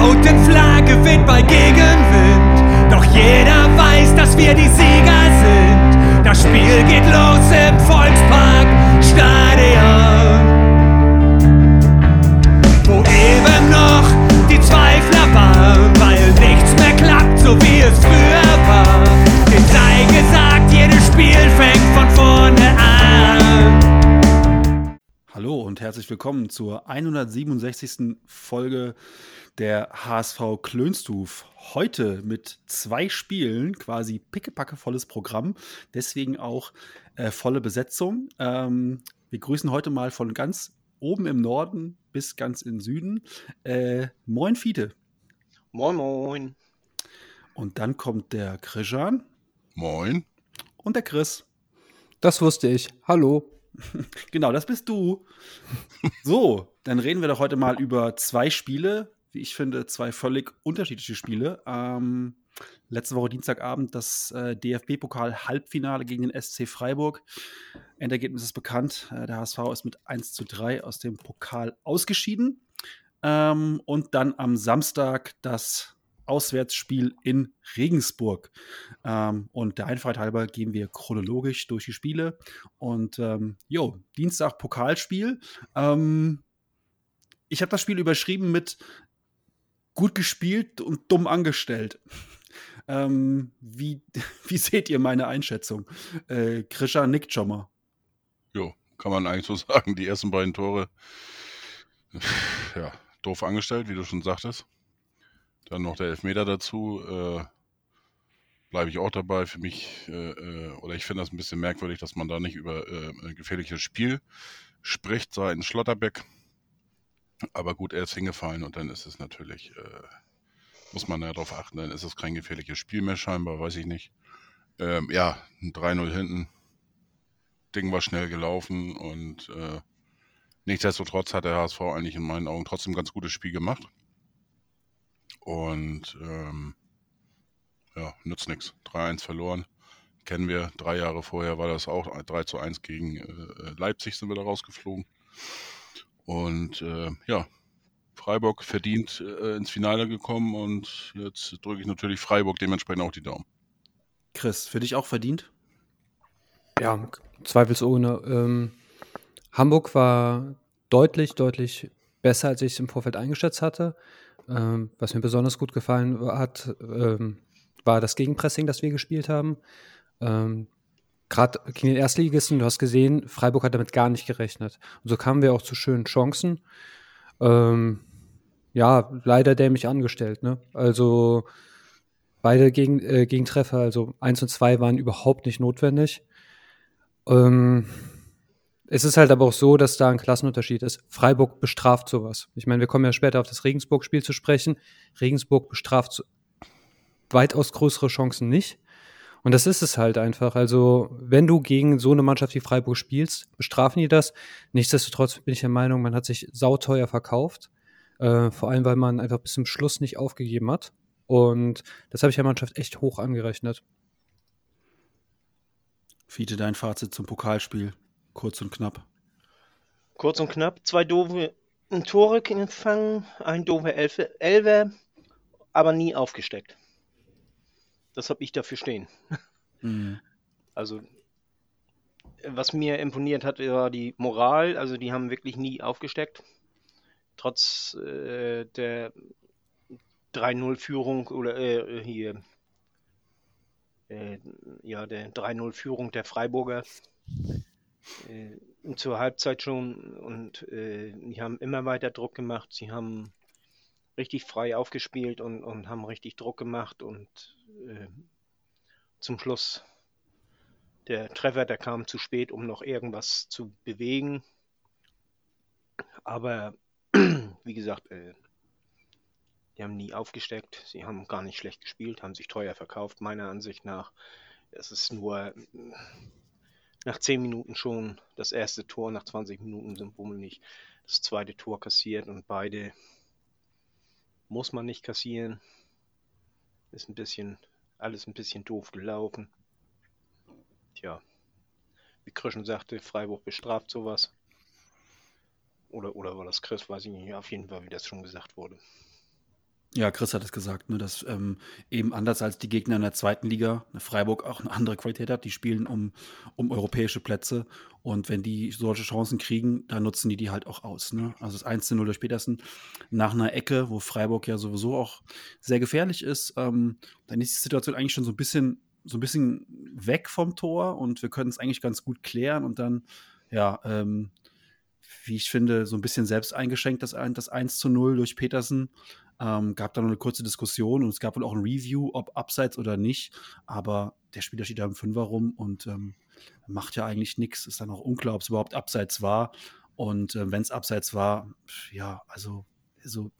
roten Flagge weht bei Gegenwind. Doch jeder weiß, dass wir die Sieger sind. Das Spiel geht los im Volkspark Stadion. Wo eben noch die Zweifler waren, weil nichts mehr klappt, so wie es früher war. Den sei gesagt, jedes Spiel fängt von vorne an. Hallo und herzlich willkommen zur 167. Folge der HSV Klönstuf. Heute mit zwei Spielen, quasi pickepacke volles Programm, deswegen auch äh, volle Besetzung. Ähm, wir grüßen heute mal von ganz oben im Norden bis ganz im Süden. Äh, moin Fiete. Moin, moin. Und dann kommt der Krishan Moin. und der Chris. Das wusste ich. Hallo. Genau, das bist du. So, dann reden wir doch heute mal über zwei Spiele, wie ich finde, zwei völlig unterschiedliche Spiele. Ähm, letzte Woche Dienstagabend das äh, DFB-Pokal-Halbfinale gegen den SC Freiburg. Endergebnis ist bekannt. Äh, der HSV ist mit 1 zu 3 aus dem Pokal ausgeschieden. Ähm, und dann am Samstag das Auswärtsspiel in Regensburg. Ähm, und der Einfachheit halber gehen wir chronologisch durch die Spiele. Und ähm, jo, Dienstag Pokalspiel. Ähm, ich habe das Spiel überschrieben mit gut gespielt und dumm angestellt. Ähm, wie, wie seht ihr meine Einschätzung? Äh, Krisha nickt schon mal. Jo, kann man eigentlich so sagen. Die ersten beiden Tore, ja, doof angestellt, wie du schon sagtest. Dann noch der Elfmeter dazu. Äh, Bleibe ich auch dabei. Für mich, äh, äh, oder ich finde das ein bisschen merkwürdig, dass man da nicht über äh, gefährliches Spiel spricht, seitens Schlotterbeck. Aber gut, er ist hingefallen und dann ist es natürlich, äh, muss man ja darauf achten, dann ist es kein gefährliches Spiel mehr scheinbar, weiß ich nicht. Ähm, ja, ein 3-0 hinten. Ding war schnell gelaufen und äh, nichtsdestotrotz hat der HSV eigentlich in meinen Augen trotzdem ein ganz gutes Spiel gemacht. Und ähm, ja, nützt nichts. 3-1 verloren. Kennen wir. Drei Jahre vorher war das auch 3 zu 1 gegen äh, Leipzig sind wir da rausgeflogen. Und äh, ja, Freiburg verdient äh, ins Finale gekommen und jetzt drücke ich natürlich Freiburg dementsprechend auch die Daumen. Chris, für dich auch verdient? Ja, zweifelsohne. Ähm, Hamburg war deutlich, deutlich besser, als ich es im Vorfeld eingeschätzt hatte. Ähm, was mir besonders gut gefallen hat, ähm, war das Gegenpressing, das wir gespielt haben. Ähm, Gerade gegen den Erstligisten, du hast gesehen, Freiburg hat damit gar nicht gerechnet. Und so kamen wir auch zu schönen Chancen. Ähm, ja, leider dämlich angestellt. Ne? Also beide Gegen, äh, Gegentreffer, also 1 und 2, waren überhaupt nicht notwendig. Ähm, es ist halt aber auch so, dass da ein Klassenunterschied ist. Freiburg bestraft sowas. Ich meine, wir kommen ja später auf das Regensburg-Spiel zu sprechen. Regensburg bestraft weitaus größere Chancen nicht. Und das ist es halt einfach. Also, wenn du gegen so eine Mannschaft wie Freiburg spielst, bestrafen die das. Nichtsdestotrotz bin ich der Meinung, man hat sich sauteuer verkauft. Äh, vor allem, weil man einfach bis zum Schluss nicht aufgegeben hat. Und das habe ich der Mannschaft echt hoch angerechnet. Fiete, dein Fazit zum Pokalspiel. Kurz und knapp. Kurz und knapp, zwei doofe Tore gefangen, ein doofer Elfe, Elfer, aber nie aufgesteckt. Das habe ich dafür stehen. Mhm. Also, was mir imponiert hat, war die Moral. Also, die haben wirklich nie aufgesteckt. Trotz äh, der 3-0-Führung oder äh, hier, äh, ja, der 3-0-Führung der Freiburger äh, zur Halbzeit schon und äh, die haben immer weiter Druck gemacht. Sie haben richtig frei aufgespielt und, und haben richtig Druck gemacht und äh, zum Schluss der Treffer, der kam zu spät, um noch irgendwas zu bewegen. Aber wie gesagt, äh, die haben nie aufgesteckt, sie haben gar nicht schlecht gespielt, haben sich teuer verkauft, meiner Ansicht nach. Es ist nur nach 10 Minuten schon das erste Tor, nach 20 Minuten sind Bummel nicht das zweite Tor kassiert und beide muss man nicht kassieren. Ist ein bisschen, alles ein bisschen doof gelaufen. Tja, wie Krischen sagte, Freiburg bestraft sowas. Oder, oder war das Chris, weiß ich nicht, auf jeden Fall, wie das schon gesagt wurde. Ja, Chris hat es gesagt, ne, dass ähm, eben anders als die Gegner in der zweiten Liga, ne, Freiburg auch eine andere Qualität hat. Die spielen um, um europäische Plätze. Und wenn die solche Chancen kriegen, dann nutzen die die halt auch aus. Ne? Also das 1 0 durch Petersen nach einer Ecke, wo Freiburg ja sowieso auch sehr gefährlich ist, ähm, dann ist die Situation eigentlich schon so ein bisschen, so ein bisschen weg vom Tor und wir können es eigentlich ganz gut klären und dann, ja, ähm, wie ich finde, so ein bisschen selbst eingeschenkt, das, das 1 zu 0 durch Petersen. Ähm, gab da noch eine kurze Diskussion und es gab wohl auch ein Review, ob abseits oder nicht. Aber der Spieler steht da im Fünfer rum und ähm, macht ja eigentlich nichts. Ist dann auch unklar, ob es überhaupt abseits war. Und äh, wenn es abseits war, ja, also, also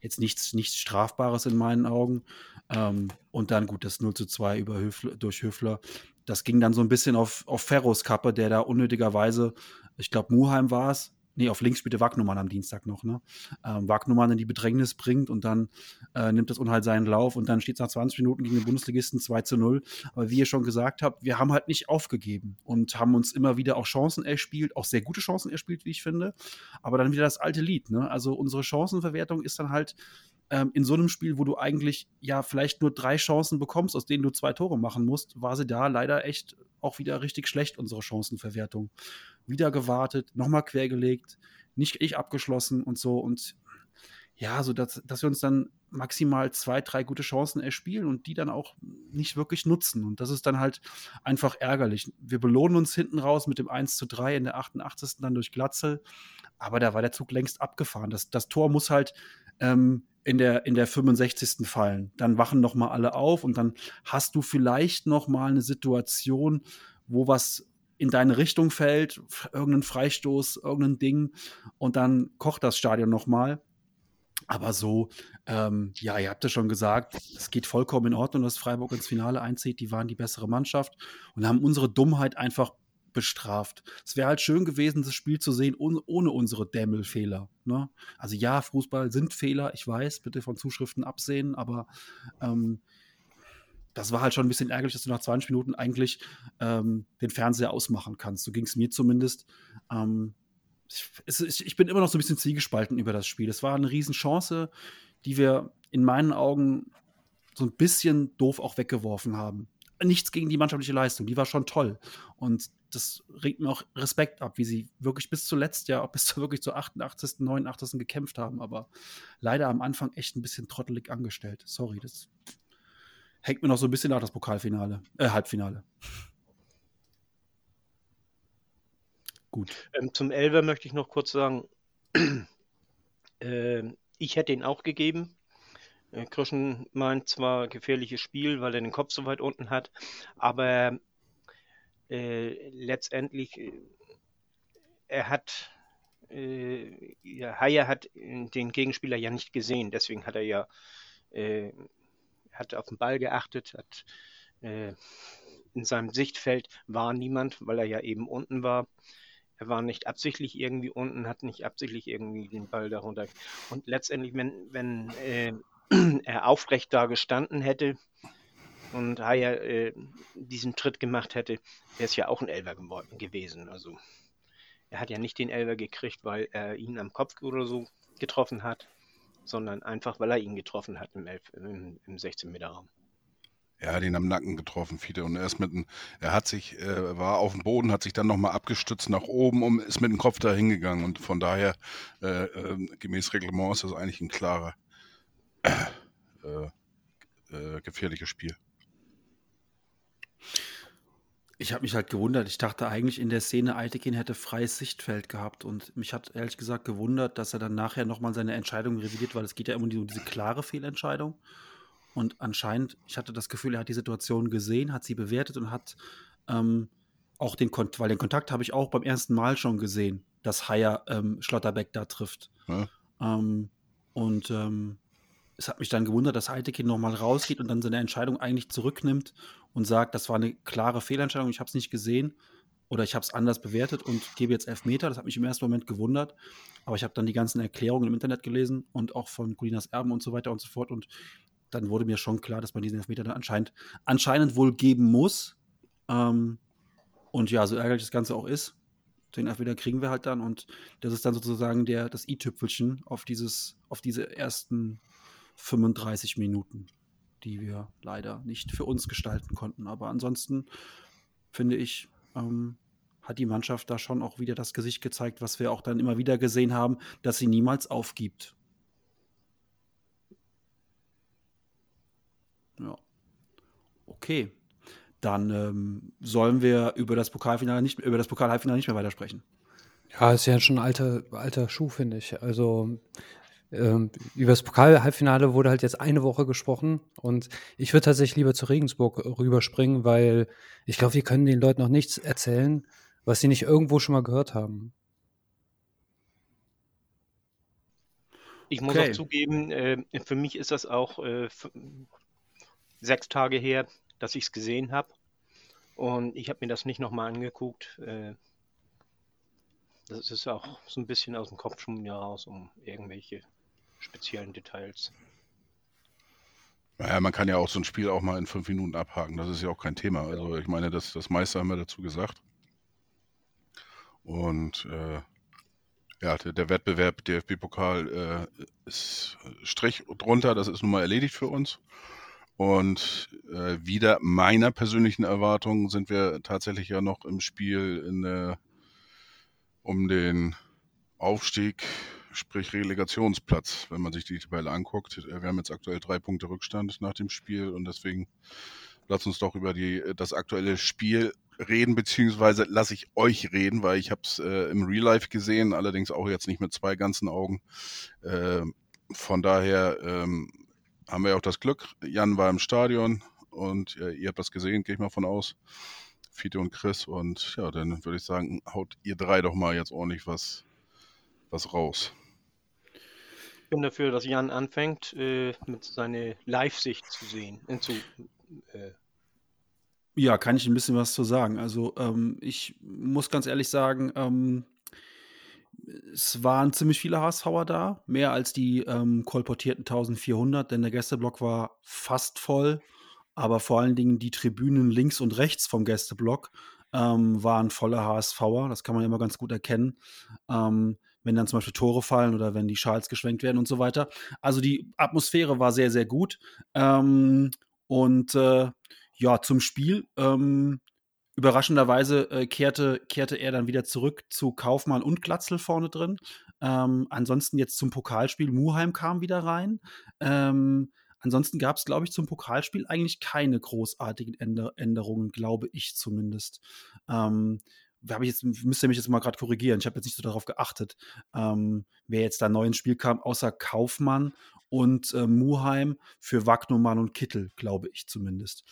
jetzt nichts, nichts Strafbares in meinen Augen. Ähm, und dann gut, das 0 zu 2 über Höfler, durch Höfler. Das ging dann so ein bisschen auf, auf Ferros Kappe, der da unnötigerweise, ich glaube, Muheim war es, nee, auf links spielte Wagnumann am Dienstag noch, ne? Ähm, Wagnumann in die Bedrängnis bringt und dann äh, nimmt das Unheil seinen Lauf und dann steht es nach 20 Minuten gegen den Bundesligisten 2 zu 0. Aber wie ihr schon gesagt habt, wir haben halt nicht aufgegeben und haben uns immer wieder auch Chancen erspielt, auch sehr gute Chancen erspielt, wie ich finde. Aber dann wieder das alte Lied, ne? Also unsere Chancenverwertung ist dann halt ähm, in so einem Spiel, wo du eigentlich ja vielleicht nur drei Chancen bekommst, aus denen du zwei Tore machen musst, war sie da leider echt auch wieder richtig schlecht, unsere Chancenverwertung wieder gewartet, nochmal quergelegt, nicht ich abgeschlossen und so. Und ja, so dass, dass wir uns dann maximal zwei, drei gute Chancen erspielen und die dann auch nicht wirklich nutzen. Und das ist dann halt einfach ärgerlich. Wir belohnen uns hinten raus mit dem 1 zu 3 in der 88. dann durch Glatzel, aber da war der Zug längst abgefahren. Das, das Tor muss halt ähm, in, der, in der 65. fallen. Dann wachen noch mal alle auf und dann hast du vielleicht noch mal eine Situation, wo was in deine Richtung fällt, irgendein Freistoß, irgendein Ding und dann kocht das Stadion nochmal. Aber so, ähm, ja, ihr habt ja schon gesagt, es geht vollkommen in Ordnung, dass Freiburg ins Finale einzieht. Die waren die bessere Mannschaft und haben unsere Dummheit einfach bestraft. Es wäre halt schön gewesen, das Spiel zu sehen ohne unsere Dämmelfehler. Ne? Also ja, Fußball sind Fehler, ich weiß, bitte von Zuschriften absehen, aber ähm, das war halt schon ein bisschen ärgerlich, dass du nach 20 Minuten eigentlich ähm, den Fernseher ausmachen kannst. So ging es mir zumindest. Ähm, ich, ich, bin immer noch so ein bisschen zwiegespalten über das Spiel. Es war eine Riesenchance, die wir in meinen Augen so ein bisschen doof auch weggeworfen haben. Nichts gegen die mannschaftliche Leistung, die war schon toll. Und das regt mir auch Respekt ab, wie sie wirklich bis zuletzt, ja, bis zu wirklich zur 88., 89. gekämpft haben, aber leider am Anfang echt ein bisschen trottelig angestellt. Sorry, das hängt mir noch so ein bisschen nach, das Pokalfinale, äh, Halbfinale. Gut. Ähm, zum Elver möchte ich noch kurz sagen, äh, ich hätte ihn auch gegeben. Äh, Krischen meint zwar gefährliches Spiel, weil er den Kopf so weit unten hat, aber äh, letztendlich, äh, er hat, äh, ja, Haier hat den Gegenspieler ja nicht gesehen, deswegen hat er ja äh, hat auf den Ball geachtet, hat äh, in seinem Sichtfeld war niemand, weil er ja eben unten war. Er war nicht absichtlich irgendwie unten, hat nicht absichtlich irgendwie den Ball darunter. Und letztendlich, wenn, wenn äh, er aufrecht da gestanden hätte und Haya äh, diesen Tritt gemacht hätte, wäre es ja auch ein Elfer gewesen. Also er hat ja nicht den Elfer gekriegt, weil er ihn am Kopf oder so getroffen hat, sondern einfach, weil er ihn getroffen hat im, im, im 16-Meter-Raum. Er hat ihn am Nacken getroffen, Fiete. Und er ist mit er hat sich, äh, war auf dem Boden, hat sich dann nochmal abgestützt nach oben und ist mit dem Kopf da hingegangen. Und von daher, äh, äh, gemäß Reglement, ist das eigentlich ein klarer, äh, äh, gefährliches Spiel. Ich habe mich halt gewundert. Ich dachte eigentlich in der Szene, Eitekin hätte freies Sichtfeld gehabt. Und mich hat ehrlich gesagt gewundert, dass er dann nachher nochmal seine Entscheidung revidiert, weil es geht ja immer um diese klare Fehlentscheidung. Und anscheinend, ich hatte das Gefühl, er hat die Situation gesehen, hat sie bewertet und hat ähm, auch den Kontakt, weil den Kontakt habe ich auch beim ersten Mal schon gesehen, dass Haier ähm, Schlotterbeck da trifft. Ja. Ähm, und ähm, es hat mich dann gewundert, dass Heitekin nochmal rausgeht und dann seine Entscheidung eigentlich zurücknimmt und sagt, das war eine klare Fehlentscheidung, ich habe es nicht gesehen oder ich habe es anders bewertet und gebe jetzt Elfmeter. Das hat mich im ersten Moment gewundert. Aber ich habe dann die ganzen Erklärungen im Internet gelesen und auch von Colinas Erben und so weiter und so fort. Und dann wurde mir schon klar, dass man diesen Elfmeter dann anscheinend, anscheinend wohl geben muss. Ähm, und ja, so ärgerlich das Ganze auch ist, den Elfmeter kriegen wir halt dann. Und das ist dann sozusagen der, das i-Tüpfelchen auf, auf diese ersten 35 Minuten, die wir leider nicht für uns gestalten konnten. Aber ansonsten finde ich, ähm, hat die Mannschaft da schon auch wieder das Gesicht gezeigt, was wir auch dann immer wieder gesehen haben, dass sie niemals aufgibt. Ja. Okay. Dann ähm, sollen wir über das Pokalfinale nicht über das Pokalhalbfinale nicht mehr weitersprechen. Ja, ist ja schon ein alter, alter Schuh, finde ich. Also ähm, über das Pokal-Halbfinale wurde halt jetzt eine Woche gesprochen und ich würde tatsächlich lieber zu Regensburg rüberspringen, weil ich glaube, wir können den Leuten noch nichts erzählen, was sie nicht irgendwo schon mal gehört haben. Ich muss Okay. auch zugeben, äh, für mich ist das auch äh, sechs Tage her, dass ich es gesehen habe. Und ich habe mir das nicht nochmal angeguckt. Äh, das ist auch so ein bisschen aus dem Kopf schon wieder raus, um irgendwelche speziellen Details. Naja, man kann ja auch so ein Spiel auch mal in fünf Minuten abhaken. Das ist ja auch kein Thema. Also ich meine, das, das meiste haben wir dazu gesagt. Und äh, ja, der, der Wettbewerb DFB-Pokal äh, ist Strich drunter. Das ist nun mal erledigt für uns. Und äh, wieder meiner persönlichen Erwartung sind wir tatsächlich ja noch im Spiel in der, um den Aufstieg, sprich Relegationsplatz, wenn man sich die Tabelle anguckt. Äh, Wir haben jetzt aktuell drei Punkte Rückstand nach dem Spiel und deswegen lasst uns doch über die, das aktuelle Spiel reden, beziehungsweise lasse ich euch reden, weil ich habe es äh, im Real Life gesehen, allerdings auch jetzt nicht mit zwei ganzen Augen. Äh, von daher ähm, haben wir auch das Glück. Jan war im Stadion und äh, ihr habt das gesehen, gehe ich mal von aus. Fiete und Chris und ja, dann würde ich sagen, haut ihr drei doch mal jetzt ordentlich was, was raus. Ich bin dafür, dass Jan anfängt, äh, mit seiner Live-Sicht zu sehen. Äh, zu, äh, Ja, kann ich ein bisschen was zu sagen. Also, ähm, ich muss ganz ehrlich sagen, ähm, es waren ziemlich viele HSVer da, mehr als die ähm, kolportierten 1400, denn der Gästeblock war fast voll. Aber vor allen Dingen die Tribünen links und rechts vom Gästeblock ähm, waren voller HSVer. Das kann man immer ganz gut erkennen, ähm, wenn dann zum Beispiel Tore fallen oder wenn die Schals geschwenkt werden und so weiter. Also die Atmosphäre war sehr, sehr gut. Ähm, und äh, ja, zum Spiel. Ähm, überraschenderweise äh, kehrte, kehrte er dann wieder zurück zu Kaufmann und Glatzel vorne drin. Ähm, ansonsten jetzt zum Pokalspiel. Muheim kam wieder rein. Ähm, ansonsten gab es, glaube ich, zum Pokalspiel eigentlich keine großartigen Änder Änderungen, glaube ich zumindest. Ähm, hab ich jetzt, müsst ihr mich jetzt mal gerade korrigieren. Ich habe jetzt nicht so darauf geachtet, ähm, wer jetzt da neu ins Spiel kam, außer Kaufmann und äh, Muheim für Wagnumann und Kittel, glaube ich zumindest.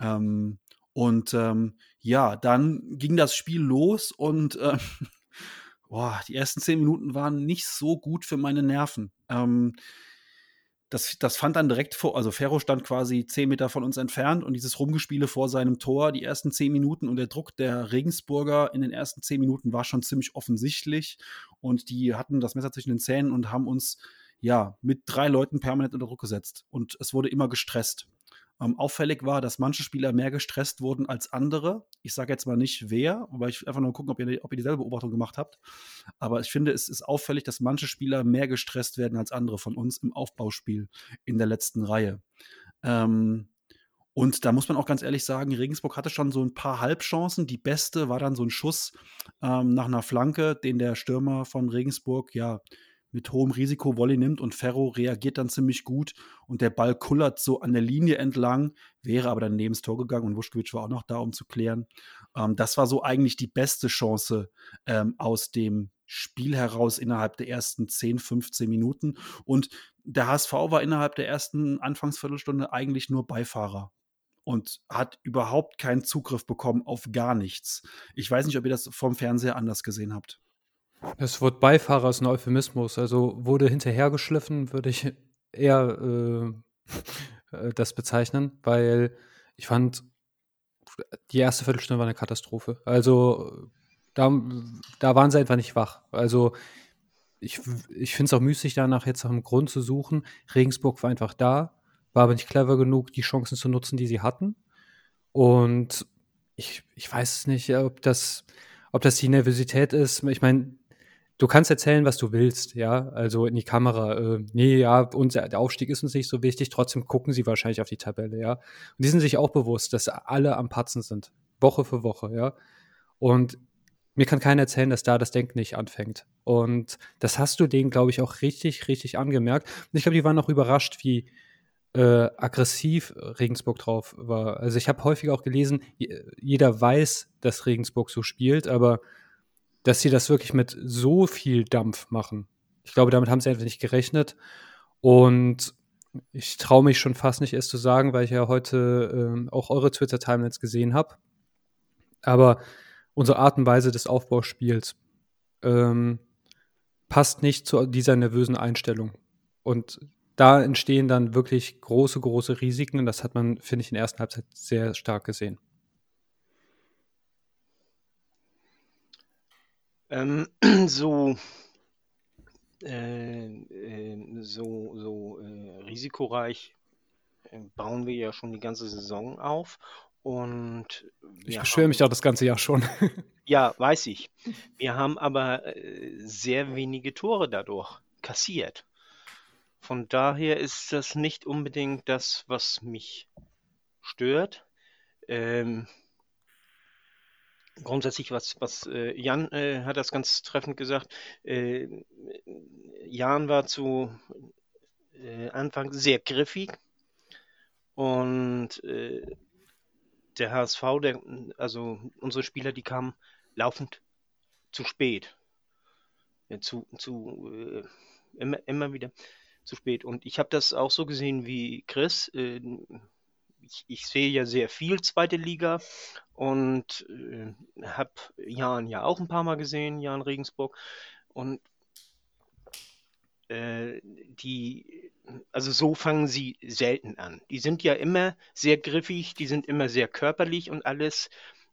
Ähm, und ähm, ja, dann ging das Spiel los und äh, boah, die ersten zehn Minuten waren nicht so gut für meine Nerven. Ähm, das, das fand dann direkt vor, also Ferro stand quasi zehn Meter von uns entfernt und dieses Rumgespiele vor seinem Tor, die ersten zehn Minuten und der Druck der Regensburger in den ersten zehn Minuten war schon ziemlich offensichtlich und die hatten das Messer zwischen den Zähnen und haben uns ja mit drei Leuten permanent unter Druck gesetzt und es wurde immer gestresst. Ähm, auffällig war, dass manche Spieler mehr gestresst wurden als andere. Ich sage jetzt mal nicht wer, aber ich will einfach nur gucken, ob ihr, ob ihr dieselbe Beobachtung gemacht habt. Aber ich finde, es ist auffällig, dass manche Spieler mehr gestresst werden als andere von uns im Aufbauspiel in der letzten Reihe. Ähm, und da muss man auch ganz ehrlich sagen, Regensburg hatte schon so ein paar Halbchancen. Die beste war dann so ein Schuss ähm, nach einer Flanke, den der Stürmer von Regensburg ja mit hohem Risiko Volley nimmt und Ferro reagiert dann ziemlich gut und der Ball kullert so an der Linie entlang, wäre aber dann neben das Tor gegangen und Wuschkewitsch war auch noch da, um zu klären. Ähm, das war so eigentlich die beste Chance ähm, aus dem Spiel heraus innerhalb der ersten 10, 15 Minuten. Und der HSV war innerhalb der ersten Anfangsviertelstunde eigentlich nur Beifahrer und hat überhaupt keinen Zugriff bekommen auf gar nichts. Ich weiß nicht, ob ihr das vom Fernseher anders gesehen habt. Das Wort Beifahrer ist ein Euphemismus. Also wurde hinterhergeschliffen, würde ich eher äh, äh, das bezeichnen, weil ich fand, die erste Viertelstunde war eine Katastrophe. Also da, da waren sie einfach nicht wach. Also ich, ich finde es auch müßig, danach jetzt nach einem Grund zu suchen. Regensburg war einfach da, war aber nicht clever genug, die Chancen zu nutzen, die sie hatten. Und ich, ich weiß nicht, ob das, ob das die Nervosität ist. Ich meine, du kannst erzählen, was du willst, ja, also in die Kamera. Äh, nee, ja, unser, der Aufstieg ist uns nicht so wichtig, trotzdem gucken sie wahrscheinlich auf die Tabelle, ja. Und die sind sich auch bewusst, dass alle am Patzen sind, Woche für Woche, ja. Und mir kann keiner erzählen, dass da das Denken nicht anfängt. Und das hast du denen, glaube ich, auch richtig, richtig angemerkt. Und ich glaube, die waren auch überrascht, wie äh, aggressiv Regensburg drauf war. Also ich habe häufig auch gelesen, jeder weiß, dass Regensburg so spielt, aber dass sie das wirklich mit so viel Dampf machen. Ich glaube, damit haben sie einfach nicht gerechnet. Und ich traue mich schon fast nicht, es zu sagen, weil ich ja heute ähm, auch eure Twitter-Timelines gesehen habe. Aber unsere Art und Weise des Aufbauspiels ähm, passt nicht zu dieser nervösen Einstellung. Und da entstehen dann wirklich große, große Risiken. Und das hat man, finde ich, in der ersten Halbzeit sehr stark gesehen. Ähm, so, äh, äh, so, so äh, risikoreich äh, bauen wir ja schon die ganze Saison auf. Und ich beschwere mich auch das ganze Jahr schon. ja, weiß ich. Wir haben aber äh, sehr wenige Tore dadurch kassiert. Von daher ist das nicht unbedingt das, was mich stört. Ähm, grundsätzlich, was, was äh, Jan äh, hat das ganz treffend gesagt. Äh, Jan war zu äh, Anfang sehr griffig und äh, der HSV, der, also unsere Spieler, die kamen laufend zu spät. Ja, zu, zu äh, immer, immer wieder zu spät. Und ich habe das auch so gesehen wie Chris ich, ich sehe ja sehr viel zweite Liga und äh, habe Jan ja auch ein paar Mal gesehen, Jan Regensburg. Und äh, die, also so fangen sie selten an. Die sind ja immer sehr griffig, die sind immer sehr körperlich und alles.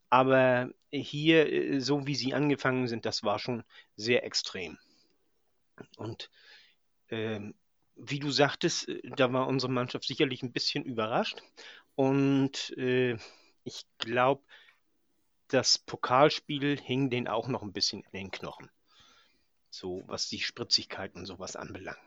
Aber hier, äh, so wie sie angefangen sind, das war schon sehr extrem. Und ähm, wie du sagtest, äh, da war unsere Mannschaft sicherlich ein bisschen überrascht. Und äh, ich glaube, das Pokalspiel hing denen auch noch ein bisschen in den Knochen. So was die Spritzigkeit und sowas anbelangt.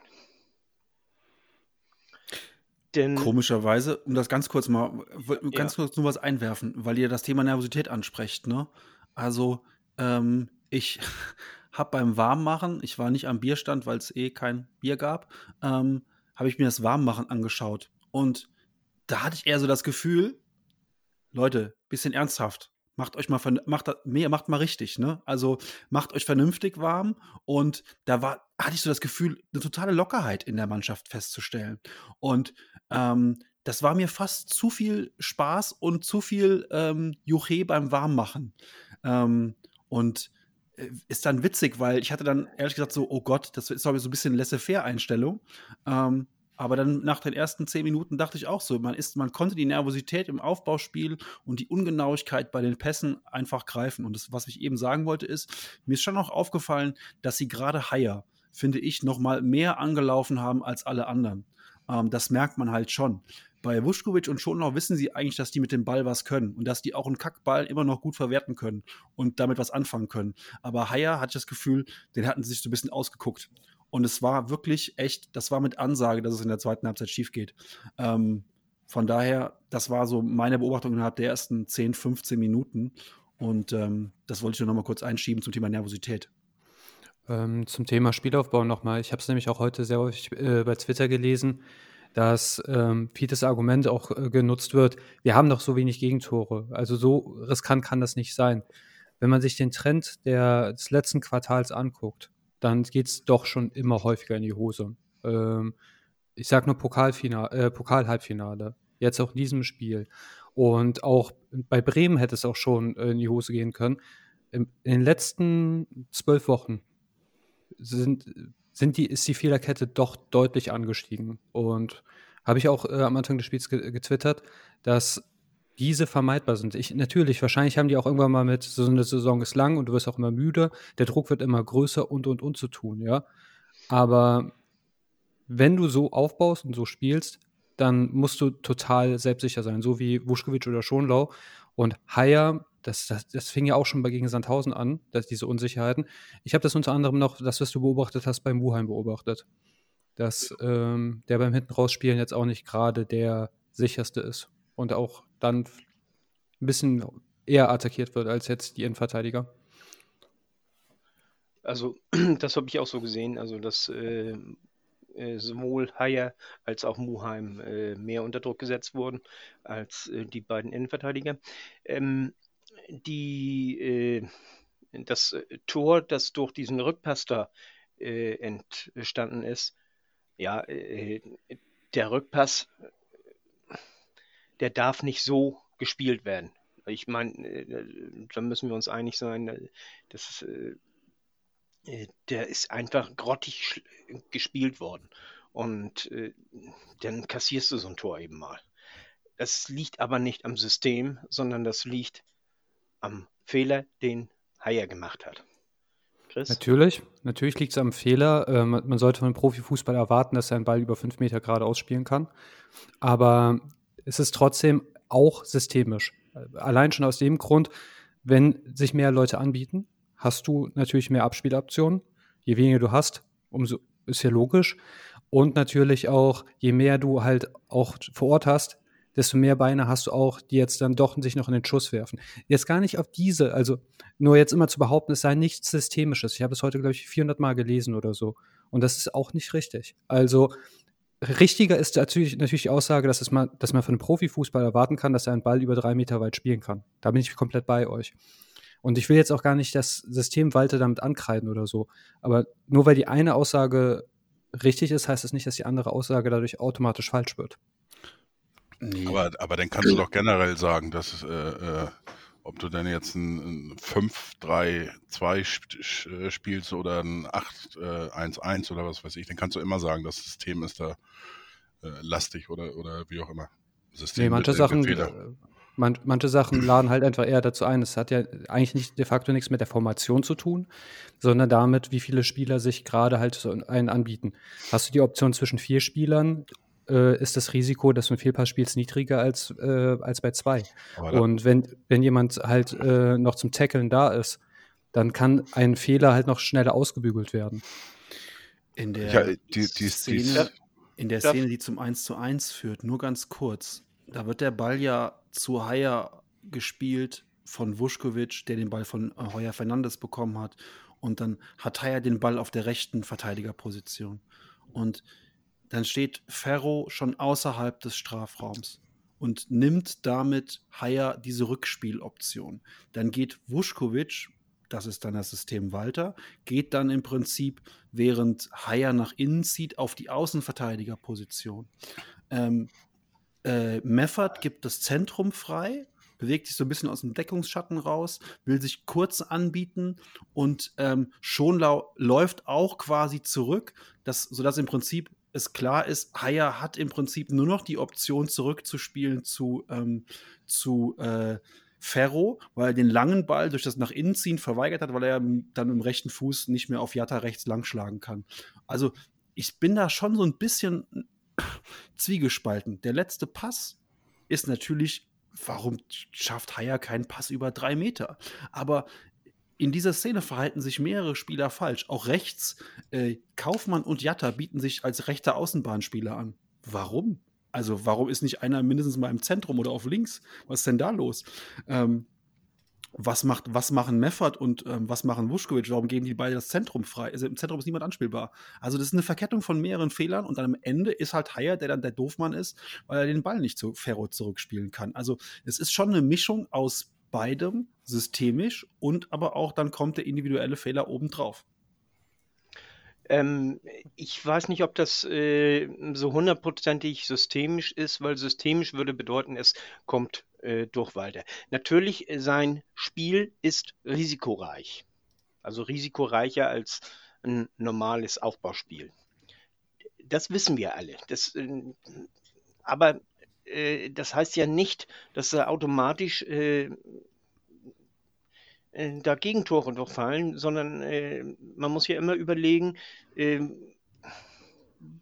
Denn, Komischerweise, um das ganz kurz mal, ganz ja. kurz nur was einwerfen, weil ihr das Thema Nervosität ansprecht, ne? Also, ähm, ich habe beim Warmmachen, ich war nicht am Bierstand, weil es eh kein Bier gab, ähm, habe ich mir das Warmmachen angeschaut. Und da hatte ich eher so das Gefühl, Leute, bisschen ernsthaft. Macht euch mal macht macht mal richtig, ne? Also macht euch vernünftig warm und da war, hatte ich so das Gefühl, eine totale Lockerheit in der Mannschaft festzustellen. Und ähm, das war mir fast zu viel Spaß und zu viel ähm, Juche beim Warmmachen. Ähm, und äh, ist dann witzig, weil ich hatte dann ehrlich gesagt so, oh Gott, das ist aber so ein bisschen laissez-faire-Einstellung. Ähm, aber dann nach den ersten zehn Minuten dachte ich auch so, man, ist, man konnte die Nervosität im Aufbauspiel und die Ungenauigkeit bei den Pässen einfach greifen. Und das, was ich eben sagen wollte, ist, mir ist schon auch aufgefallen, dass sie gerade Haier, finde ich, noch mal mehr angelaufen haben als alle anderen. Ähm, das merkt man halt schon. Bei Vuskovic und Schonlau wissen sie eigentlich, dass die mit dem Ball was können und dass die auch einen Kackball immer noch gut verwerten können und damit was anfangen können. Aber Haier hatte ich das Gefühl, den hatten sie sich so ein bisschen ausgeguckt. Und es war wirklich echt, das war mit Ansage, dass es in der zweiten Halbzeit schief geht. Ähm, von daher, das war so meine Beobachtung innerhalb der ersten 10, 15 Minuten. Und ähm, das wollte ich nur noch mal kurz einschieben zum Thema Nervosität. Ähm, zum Thema Spielaufbau nochmal. Ich habe es nämlich auch heute sehr häufig äh, bei Twitter gelesen, dass ähm, vieles Argument auch äh, genutzt wird. Wir haben doch so wenig Gegentore. Also so riskant kann das nicht sein. Wenn man sich den Trend der, des letzten Quartals anguckt, dann geht es doch schon immer häufiger in die Hose. Ähm, ich sage nur Pokalfinale, äh, Pokal-Halbfinale. Jetzt auch in diesem Spiel. Und auch bei Bremen hätte es auch schon äh, in die Hose gehen können. In, den letzten zwölf Wochen sind, sind die, ist die Fehlerkette doch deutlich angestiegen. Und habe ich auch äh, am Anfang des Spiels ge getwittert, dass diese vermeidbar sind. Ich, natürlich, wahrscheinlich haben die auch irgendwann mal mit, so eine Saison ist lang und du wirst auch immer müde, der Druck wird immer größer und und und zu tun, ja. Aber wenn du so aufbaust und so spielst, dann musst du total selbstsicher sein, so wie Wuschkewitsch oder Schonlau. Und Haier das, das, das fing ja auch schon bei gegen Sandhausen an, dass diese Unsicherheiten. Ich habe das unter anderem noch, das, was du beobachtet hast, beim Wuheim beobachtet. Dass ähm, der beim Hinten rausspielen jetzt auch nicht gerade der sicherste ist und auch dann ein bisschen eher attackiert wird als jetzt die Innenverteidiger. Also, das habe ich auch so gesehen. Also, dass äh, äh, sowohl Haier als auch Muheim äh, mehr unter Druck gesetzt wurden als äh, die beiden Innenverteidiger. Ähm, die, äh, das Tor, das durch diesen Rückpass da entstanden ist, ja, der Rückpass, der darf nicht so gespielt werden. Ich meine, da müssen wir uns einig sein, dass äh, der ist einfach grottig gespielt worden. Und äh, dann kassierst du so ein Tor eben mal. Das liegt aber nicht am System, sondern das liegt am Fehler, den Haier gemacht hat. Chris? Natürlich, natürlich liegt es am Fehler. Ähm, man sollte von einem Profifußball erwarten, dass er einen Ball über fünf Meter geradeaus spielen kann. Aber es ist trotzdem auch systemisch. Allein schon aus dem Grund, wenn sich mehr Leute anbieten, hast du natürlich mehr Abspieloptionen. Je weniger du hast, umso ist ja logisch. Und natürlich auch, je mehr du halt auch vor Ort hast, desto mehr Beine hast du auch, die jetzt dann doch sich noch in den Schuss werfen. Jetzt gar nicht auf diese, also nur jetzt immer zu behaupten, es sei nichts Systemisches. Ich habe es heute, glaube ich, 400 Mal gelesen oder so. Und das ist auch nicht richtig. Also richtiger ist natürlich, natürlich die Aussage, dass, es mal, dass man von einem Profifußball erwarten kann, dass er einen Ball über drei Meter weit spielen kann. Da bin ich komplett bei euch. Und ich will jetzt auch gar nicht das System Walter damit ankreiden oder so. Aber nur weil die eine Aussage richtig ist, heißt das nicht, dass die andere Aussage dadurch automatisch falsch wird. Nee. Aber, aber dann kannst du doch generell sagen, dass äh, äh, ob du denn jetzt ein, ein 5-3-2 äh, spielst oder ein 8-1-1 äh, oder was weiß ich, dann kannst du immer sagen, das System ist da äh, lastig oder, oder wie auch immer. System nee, manche Sachen, man, manche Sachen laden halt einfach eher dazu ein. Es hat ja eigentlich nicht de facto nichts mit der Formation zu tun, sondern damit, wie viele Spieler sich gerade halt so einen anbieten. Hast du die Option zwischen vier Spielern, äh, ist das Risiko, dass du ein Fehlpass spielst, niedriger als, äh, als bei zwei. Und wenn, wenn jemand halt äh, noch zum Tackeln da ist, dann kann ein Fehler halt noch schneller ausgebügelt werden. In der ja, die, die, Szene, in der Szene, die zum 1 zu 1 führt, nur ganz kurz. Da wird der Ball ja zu Haier gespielt von Vuskovic, der den Ball von äh, Heuer Fernandes bekommen hat. Und dann hat Haier den Ball auf der rechten Verteidigerposition. Und dann steht Ferro schon außerhalb des Strafraums und nimmt damit Haier diese Rückspieloption. Dann geht Vuskovic, das ist dann das System Walter, geht dann im Prinzip, während Haier nach innen zieht, auf die Außenverteidigerposition. Ähm, äh, Meffert gibt das Zentrum frei, bewegt sich so ein bisschen aus dem Deckungsschatten raus, will sich kurz anbieten und ähm, schon läuft auch quasi zurück, dass, sodass im Prinzip es klar ist, Haya hat im Prinzip nur noch die Option zurückzuspielen zu, ähm, zu äh, Ferro, weil er den langen Ball durch das nach innen ziehen verweigert hat, weil er dann im rechten Fuß nicht mehr auf Jatta rechts langschlagen kann. Also ich bin da schon so ein bisschen zwiegespalten. Der letzte Pass ist natürlich, warum schafft Haya keinen Pass über drei Meter? Aber in dieser Szene verhalten sich mehrere Spieler falsch. Auch rechts, äh, Kaufmann und Jatta bieten sich als rechter Außenbahnspieler an. Warum? Also, warum ist nicht einer mindestens mal im Zentrum oder auf links? Was ist denn da los? Ähm, was, macht, was machen Meffert und ähm, was machen Vuskovic? Warum geben die beide das Zentrum frei? Also im Zentrum ist niemand anspielbar. Also das ist eine Verkettung von mehreren Fehlern und dann am Ende ist halt Haier, der dann der Doofmann ist, weil er den Ball nicht zu Ferro zurückspielen kann. Also es ist schon eine Mischung aus beidem, systemisch und aber auch dann kommt der individuelle Fehler obendrauf. Ähm, ich weiß nicht, ob das äh, so hundertprozentig systemisch ist, weil systemisch würde bedeuten, es kommt äh, durch Walter. Natürlich, äh, sein Spiel ist risikoreich. Also risikoreicher als ein normales Aufbauspiel. Das wissen wir alle. Das, äh, aber äh, das heißt ja nicht, dass er automatisch äh, äh, da Gegentore durchfallen, sondern äh, man muss ja immer überlegen,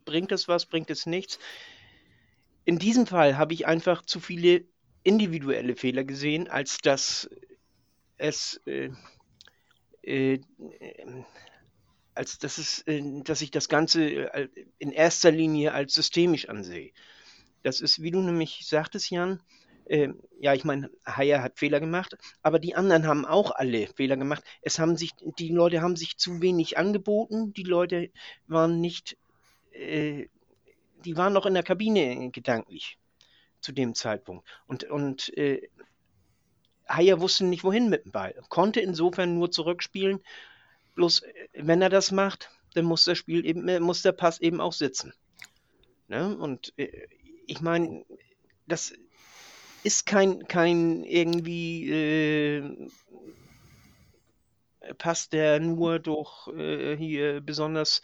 bringt es was, bringt es nichts. In diesem Fall habe ich einfach zu viele individuelle Fehler gesehen, als dass es als dass es, dass ich das Ganze in erster Linie als systemisch ansehe. Das ist, wie du nämlich sagtest, Jan, äh, ja, ich meine, Haier hat Fehler gemacht, aber die anderen haben auch alle Fehler gemacht. Es haben sich, die Leute haben sich zu wenig angeboten, die Leute waren nicht, äh, die waren noch in der Kabine gedanklich zu dem Zeitpunkt. Und, und äh, Haier wusste nicht, wohin mit dem Ball. Konnte insofern nur zurückspielen. Bloß, äh, wenn er das macht, dann muss das Spiel eben, äh, muss der Pass eben auch sitzen. Ne? Und äh, ich meine, das ist kein, kein irgendwie äh, Pass, der nur durch äh, hier besonders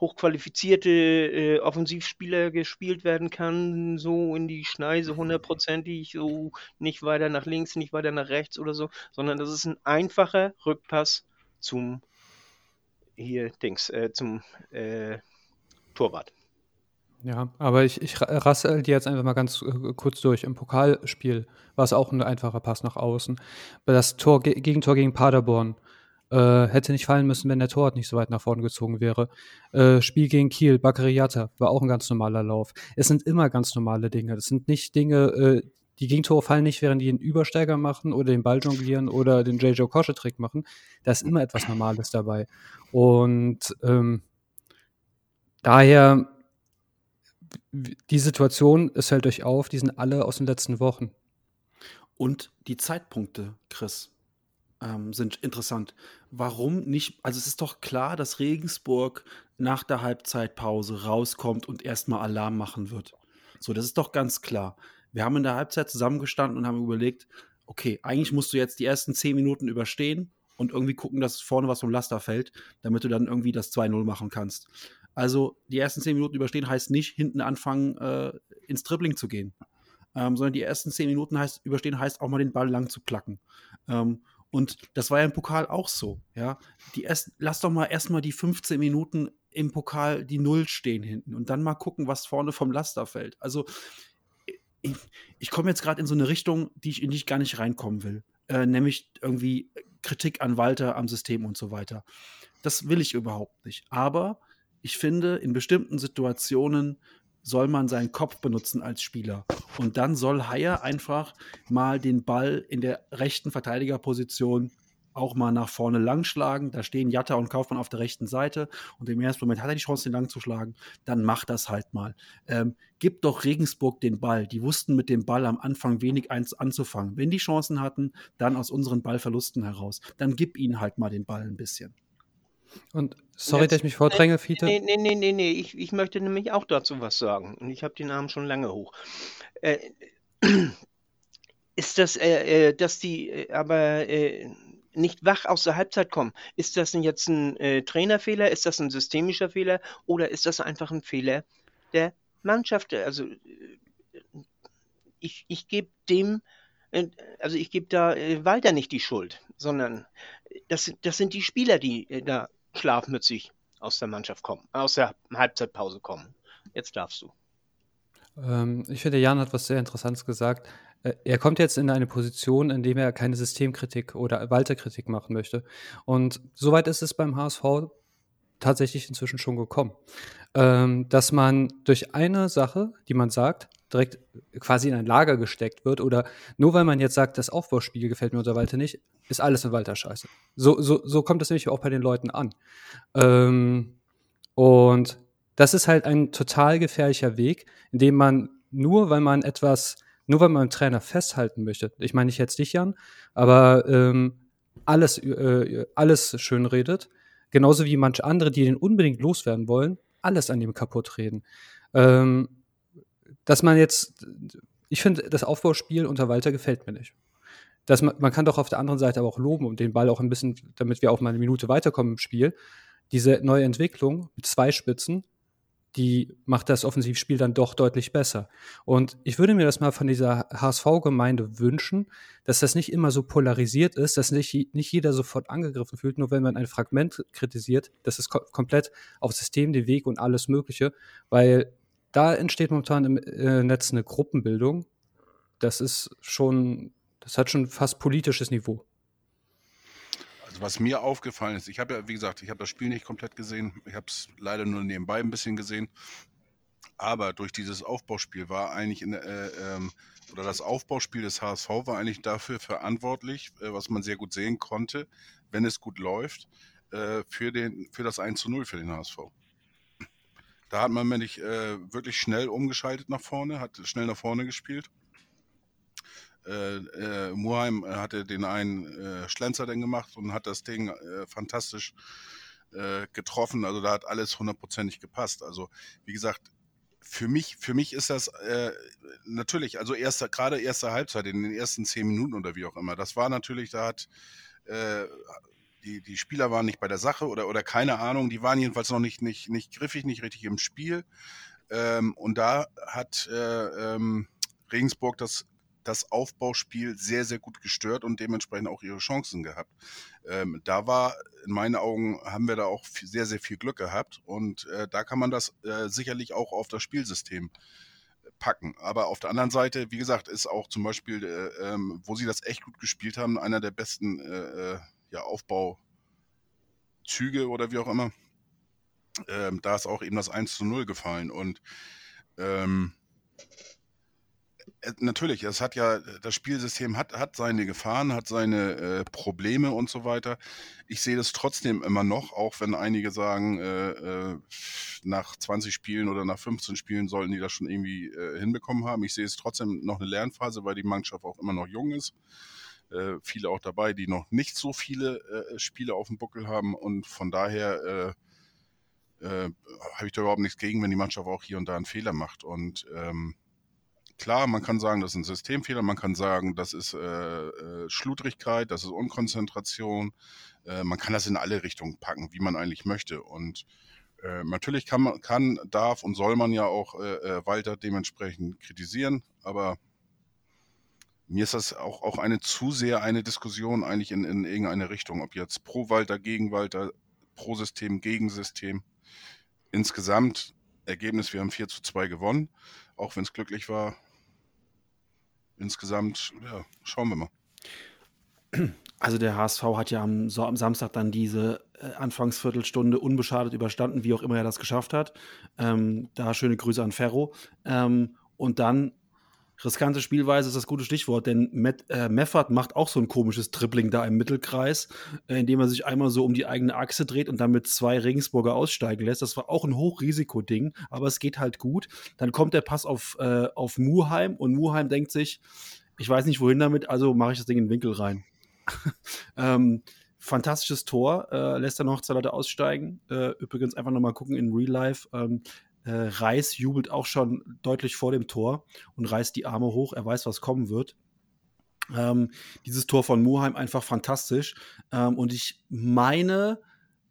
hochqualifizierte äh, Offensivspieler gespielt werden kann, so in die Schneise hundertprozentig, so nicht weiter nach links, nicht weiter nach rechts oder so, sondern das ist ein einfacher Rückpass zum hier Dings, äh, zum äh, Torwart. Ja, aber ich, ich rassel die jetzt einfach mal ganz äh, kurz durch. Im Pokalspiel war es auch ein einfacher Pass nach außen. Das Tor, Gegentor gegen Paderborn äh, hätte nicht fallen müssen, wenn der Torwart nicht so weit nach vorne gezogen wäre. Äh, Spiel gegen Kiel, Bakariata, war auch ein ganz normaler Lauf. Es sind immer ganz normale Dinge. Das sind nicht Dinge, äh, die Gegentore fallen nicht, während die einen Übersteiger machen oder den Ball jonglieren oder den J.J. Kosche-Trick machen. Da ist immer etwas Normales dabei. Und ähm, daher, die Situation, es fällt euch auf, die sind alle aus den letzten Wochen. Und die Zeitpunkte, Chris ähm, sind interessant. Warum nicht? Also es ist doch klar, dass Regensburg nach der Halbzeitpause rauskommt und erstmal Alarm machen wird. So, das ist doch ganz klar. Wir haben in der Halbzeit zusammengestanden und haben überlegt, okay, eigentlich musst du jetzt die ersten zehn Minuten überstehen und irgendwie gucken, dass vorne was vom Laster fällt, damit du dann irgendwie das 2-0 machen kannst. Also die ersten zehn Minuten überstehen heißt nicht hinten anfangen, äh, ins Dribbling zu gehen. Ähm, sondern die ersten zehn Minuten heißt, überstehen heißt auch mal den Ball lang zu klacken. Ähm, und das war ja im Pokal auch so, ja. Die erst, lass doch mal erstmal die 15 Minuten im Pokal die Null stehen hinten und dann mal gucken, was vorne vom Laster fällt. Also ich, ich komme jetzt gerade in so eine Richtung, die ich, in die ich gar nicht reinkommen will. Äh, nämlich irgendwie Kritik an Walter, am System und so weiter. Das will ich überhaupt nicht. Aber ich finde, in bestimmten Situationen soll man seinen Kopf benutzen als Spieler. Und dann soll Haier einfach mal den Ball in der rechten Verteidigerposition auch mal nach vorne langschlagen. Da stehen Jatta und Kaufmann auf der rechten Seite und im ersten Moment hat er die Chance, den lang zu schlagen. Dann macht das halt mal. Ähm, gib doch Regensburg den Ball. Die wussten mit dem Ball am Anfang wenig eins anzufangen. Wenn die Chancen hatten, dann aus unseren Ballverlusten heraus. Dann gib ihnen halt mal den Ball ein bisschen. Und sorry, Jetzt, dass ich mich vordränge, Fiete. Nee, nee, nee, nee, nee. Ich, ich möchte nämlich auch dazu was sagen. Und ich habe den Namen schon lange hoch. Äh, ist das, äh, äh, dass die äh, aber äh, nicht wach aus der Halbzeit kommen, ist das denn jetzt ein äh, Trainerfehler? Ist das ein systemischer Fehler? Oder ist das einfach ein Fehler der Mannschaft? Also ich, ich gebe dem, also ich gebe da Walter nicht die Schuld, sondern das, das sind die Spieler, die da schlafmützig aus der Mannschaft kommen, aus der Halbzeitpause kommen. Jetzt darfst du. Ähm, ich finde, Jan hat was sehr Interessantes gesagt. Äh, er kommt jetzt in eine Position, in der er keine Systemkritik oder Walterkritik machen möchte. Und soweit ist es beim HSV tatsächlich inzwischen schon gekommen, ähm, dass man durch eine Sache, die man sagt, direkt quasi in ein Lager gesteckt wird oder nur weil man jetzt sagt, das Aufbauspiel gefällt mir unter Walter nicht, ist alles in Walter scheiße. So, so, so kommt das nämlich auch bei den Leuten an. Ähm, und das ist halt ein total gefährlicher Weg, in dem man nur, weil man etwas, nur weil man einen Trainer festhalten möchte, ich meine nicht jetzt dich, Jan, aber ähm, alles, äh, alles schön redet, genauso wie manche andere, die den unbedingt loswerden wollen, alles an dem kaputt reden. Ähm, dass man jetzt, ich finde, das Aufbauspiel unter Walter gefällt mir nicht. Das, man, man kann doch auf der anderen Seite aber auch loben und den Ball auch ein bisschen, damit wir auch mal eine Minute weiterkommen im Spiel. Diese neue Entwicklung mit zwei Spitzen, die macht das Offensivspiel dann doch deutlich besser. Und ich würde mir das mal von dieser HSV-Gemeinde wünschen, dass das nicht immer so polarisiert ist, dass nicht, nicht jeder sofort angegriffen fühlt, nur wenn man ein Fragment kritisiert. Das ist ko komplett auf System, den Weg und alles Mögliche, weil da entsteht momentan im äh, Netz eine Gruppenbildung. Das ist schon, das hat schon fast politisches Niveau. Also was mir aufgefallen ist, ich habe ja, wie gesagt, ich habe das Spiel nicht komplett gesehen. Ich habe es leider nur nebenbei ein bisschen gesehen. Aber durch dieses Aufbauspiel war eigentlich in, äh, ähm, oder das Aufbauspiel des HSV war eigentlich dafür verantwortlich, äh, was man sehr gut sehen konnte, wenn es gut läuft, äh, für, den, für das 1 zu 0 für den HSV. Da hat man nämlich äh, wirklich schnell umgeschaltet nach vorne, hat schnell nach vorne gespielt. Äh, äh, Muheim hatte den einen äh, Schlenzer dann gemacht und hat das Ding äh, fantastisch äh, getroffen. Also da hat alles hundertprozentig gepasst. Also wie gesagt, für mich, für mich ist das äh, natürlich, also erster, gerade erste Halbzeit in den ersten zehn Minuten oder wie auch immer, das war natürlich, da hat äh, die, die Spieler waren nicht bei der Sache oder, oder keine Ahnung, die waren jedenfalls noch nicht, nicht, nicht griffig, nicht richtig im Spiel. Ähm, und da hat äh, ähm, Regensburg das das Aufbauspiel sehr, sehr gut gestört und dementsprechend auch ihre Chancen gehabt. Ähm, da war, in meinen Augen, haben wir da auch sehr, sehr viel Glück gehabt und äh, da kann man das äh, sicherlich auch auf das Spielsystem packen. Aber auf der anderen Seite, wie gesagt, ist auch zum Beispiel, äh, ähm, wo sie das echt gut gespielt haben, einer der besten äh, äh, ja, Aufbauzüge oder wie auch immer. Ähm, da ist auch eben das 1 zu 0 gefallen und ähm, äh, natürlich, es hat ja, das Spielsystem hat, hat seine Gefahren, hat seine äh, Probleme und so weiter. Ich sehe das trotzdem immer noch, auch wenn einige sagen, äh, äh, nach 20 Spielen oder nach 15 Spielen sollten die das schon irgendwie äh, hinbekommen haben. Ich sehe es trotzdem noch eine Lernphase, weil die Mannschaft auch immer noch jung ist. Äh, viele auch dabei, die noch nicht so viele Spiele auf dem Buckel haben und von daher habe ich da überhaupt nichts gegen, wenn die Mannschaft auch hier und da einen Fehler macht und ähm, Klar, man kann sagen, das ist ein Systemfehler, man kann sagen, das ist äh, äh, Schludrigkeit, das ist Unkonzentration. Äh, man kann das in alle Richtungen packen, wie man eigentlich möchte. Und äh, natürlich kann man, kann, darf und soll man ja auch äh, äh, Walter dementsprechend kritisieren, aber mir ist das auch, auch eine zu sehr eine Diskussion eigentlich in, in irgendeine Richtung, ob jetzt pro Walter, gegen Walter, pro System, gegen System. Insgesamt Ergebnis, wir haben 4 zu 2 gewonnen, auch wenn es glücklich war, insgesamt, ja, schauen wir mal. Also der HSV hat ja am, so am Samstag dann diese äh, Anfangsviertelstunde unbeschadet überstanden, wie auch immer er das geschafft hat. Ähm, da schöne Grüße an Ferro. Ähm, und dann riskante Spielweise ist das gute Stichwort, denn Met, äh, Meffert macht auch so ein komisches Tripling da im Mittelkreis, äh, indem er sich einmal so um die eigene Achse dreht und dann mit zwei Regensburger aussteigen lässt. Das war auch ein Hochrisikoding, aber es geht halt gut. Dann kommt der Pass auf, äh, auf Muheim und Muheim denkt sich, ich weiß nicht wohin damit, also mache ich das Ding in den Winkel rein. ähm, fantastisches Tor, äh, lässt noch zwei Leute aussteigen. Äh, übrigens einfach nochmal gucken in Real Life. Ähm, äh, Reis jubelt auch schon deutlich vor dem Tor und reißt die Arme hoch. Er weiß, was kommen wird. Ähm, dieses Tor von Muheim einfach fantastisch. Ähm, und ich meine,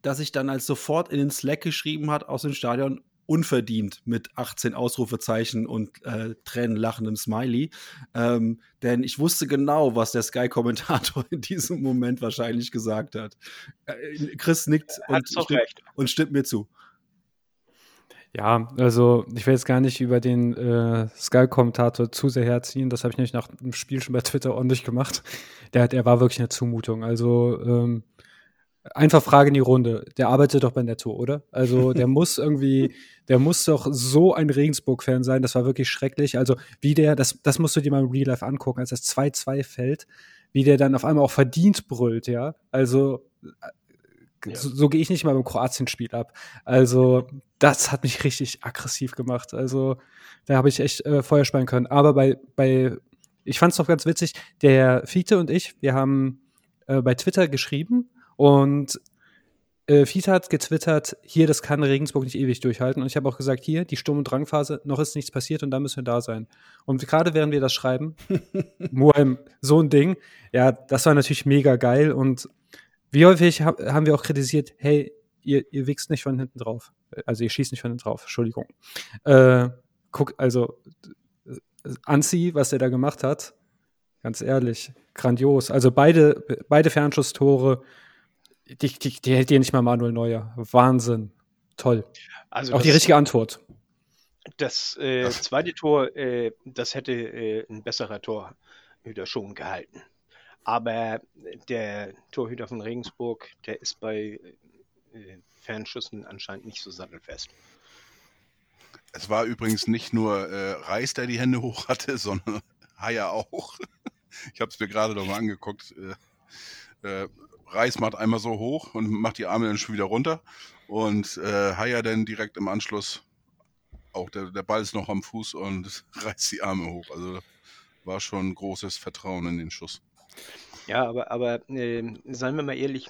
dass ich dann als sofort in den Slack geschrieben hat aus dem Stadion, unverdient mit 18 Ausrufezeichen und äh, tränenlachendem Smiley. Ähm, denn ich wusste genau, was der Sky-Kommentator in diesem Moment wahrscheinlich gesagt hat. Äh, Chris nickt und stimmt, und stimmt mir zu. Ja, also ich will jetzt gar nicht über den äh, Sky-Kommentator zu sehr herziehen. Das habe ich nämlich nach dem Spiel schon bei Twitter ordentlich gemacht. Der, der war wirklich eine Zumutung. Also ähm, einfach Frage in die Runde. Der arbeitet doch bei Netto, oder? Also der muss irgendwie, der muss doch so ein Regensburg-Fan sein. Das war wirklich schrecklich. Also wie der, das, das musst du dir mal im Real Life angucken, als das 2-2 fällt, wie der dann auf einmal auch verdient brüllt, ja. Also ja. So, so gehe ich nicht mal beim Kroatien-Spiel ab. Also, das hat mich richtig aggressiv gemacht. Also, da habe ich echt äh, Feuer speien können. Aber bei, bei ich fand es doch ganz witzig, der Fiete und ich, wir haben äh, bei Twitter geschrieben und äh, Fiete hat getwittert, hier, das kann Regensburg nicht ewig durchhalten. Und ich habe auch gesagt, hier, die Sturm- und Drangphase, noch ist nichts passiert und da müssen wir da sein. Und gerade während wir das schreiben, Moheim, so ein Ding, ja, das war natürlich mega geil und wie häufig haben wir auch kritisiert, hey, ihr, ihr wichst nicht von hinten drauf. Also ihr schießt nicht von hinten drauf, Entschuldigung. Äh, guck, also Anzi, was er da gemacht hat, ganz ehrlich, grandios. Also beide, beide Fernschusstore, die, die, die hält dir nicht mal Manuel Neuer. Wahnsinn. Toll. Also auch die richtige Antwort. Das äh, zweite Tor, äh, das hätte äh, ein besserer Torhüter schon gehalten. Aber der Torhüter von Regensburg, der ist bei äh, Fernschüssen anscheinend nicht so sattelfest. Es war übrigens nicht nur äh, Reis, der die Hände hoch hatte, sondern Haier auch. Ich habe es mir gerade noch mal angeguckt. Äh, äh, Reis macht einmal so hoch und macht die Arme dann schon wieder runter. Und äh, Haier dann direkt im Anschluss, auch der, der Ball ist noch am Fuß und reißt die Arme hoch. Also war schon großes Vertrauen in den Schuss. Ja, aber, aber äh, seien wir mal ehrlich,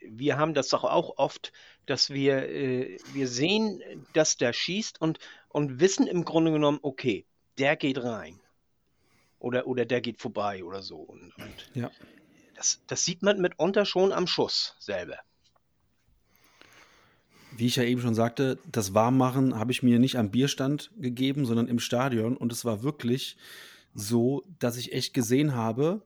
wir haben das doch auch oft, dass wir, äh, wir sehen, dass der schießt und, und wissen im Grunde genommen, okay, der geht rein. Oder, oder der geht vorbei oder so. Und, und Ja. das, das sieht man mitunter schon am Schuss selber. Wie ich ja eben schon sagte, das Warmmachen habe ich mir nicht am Bierstand gegeben, sondern im Stadion. Und es war wirklich so, dass ich echt gesehen habe,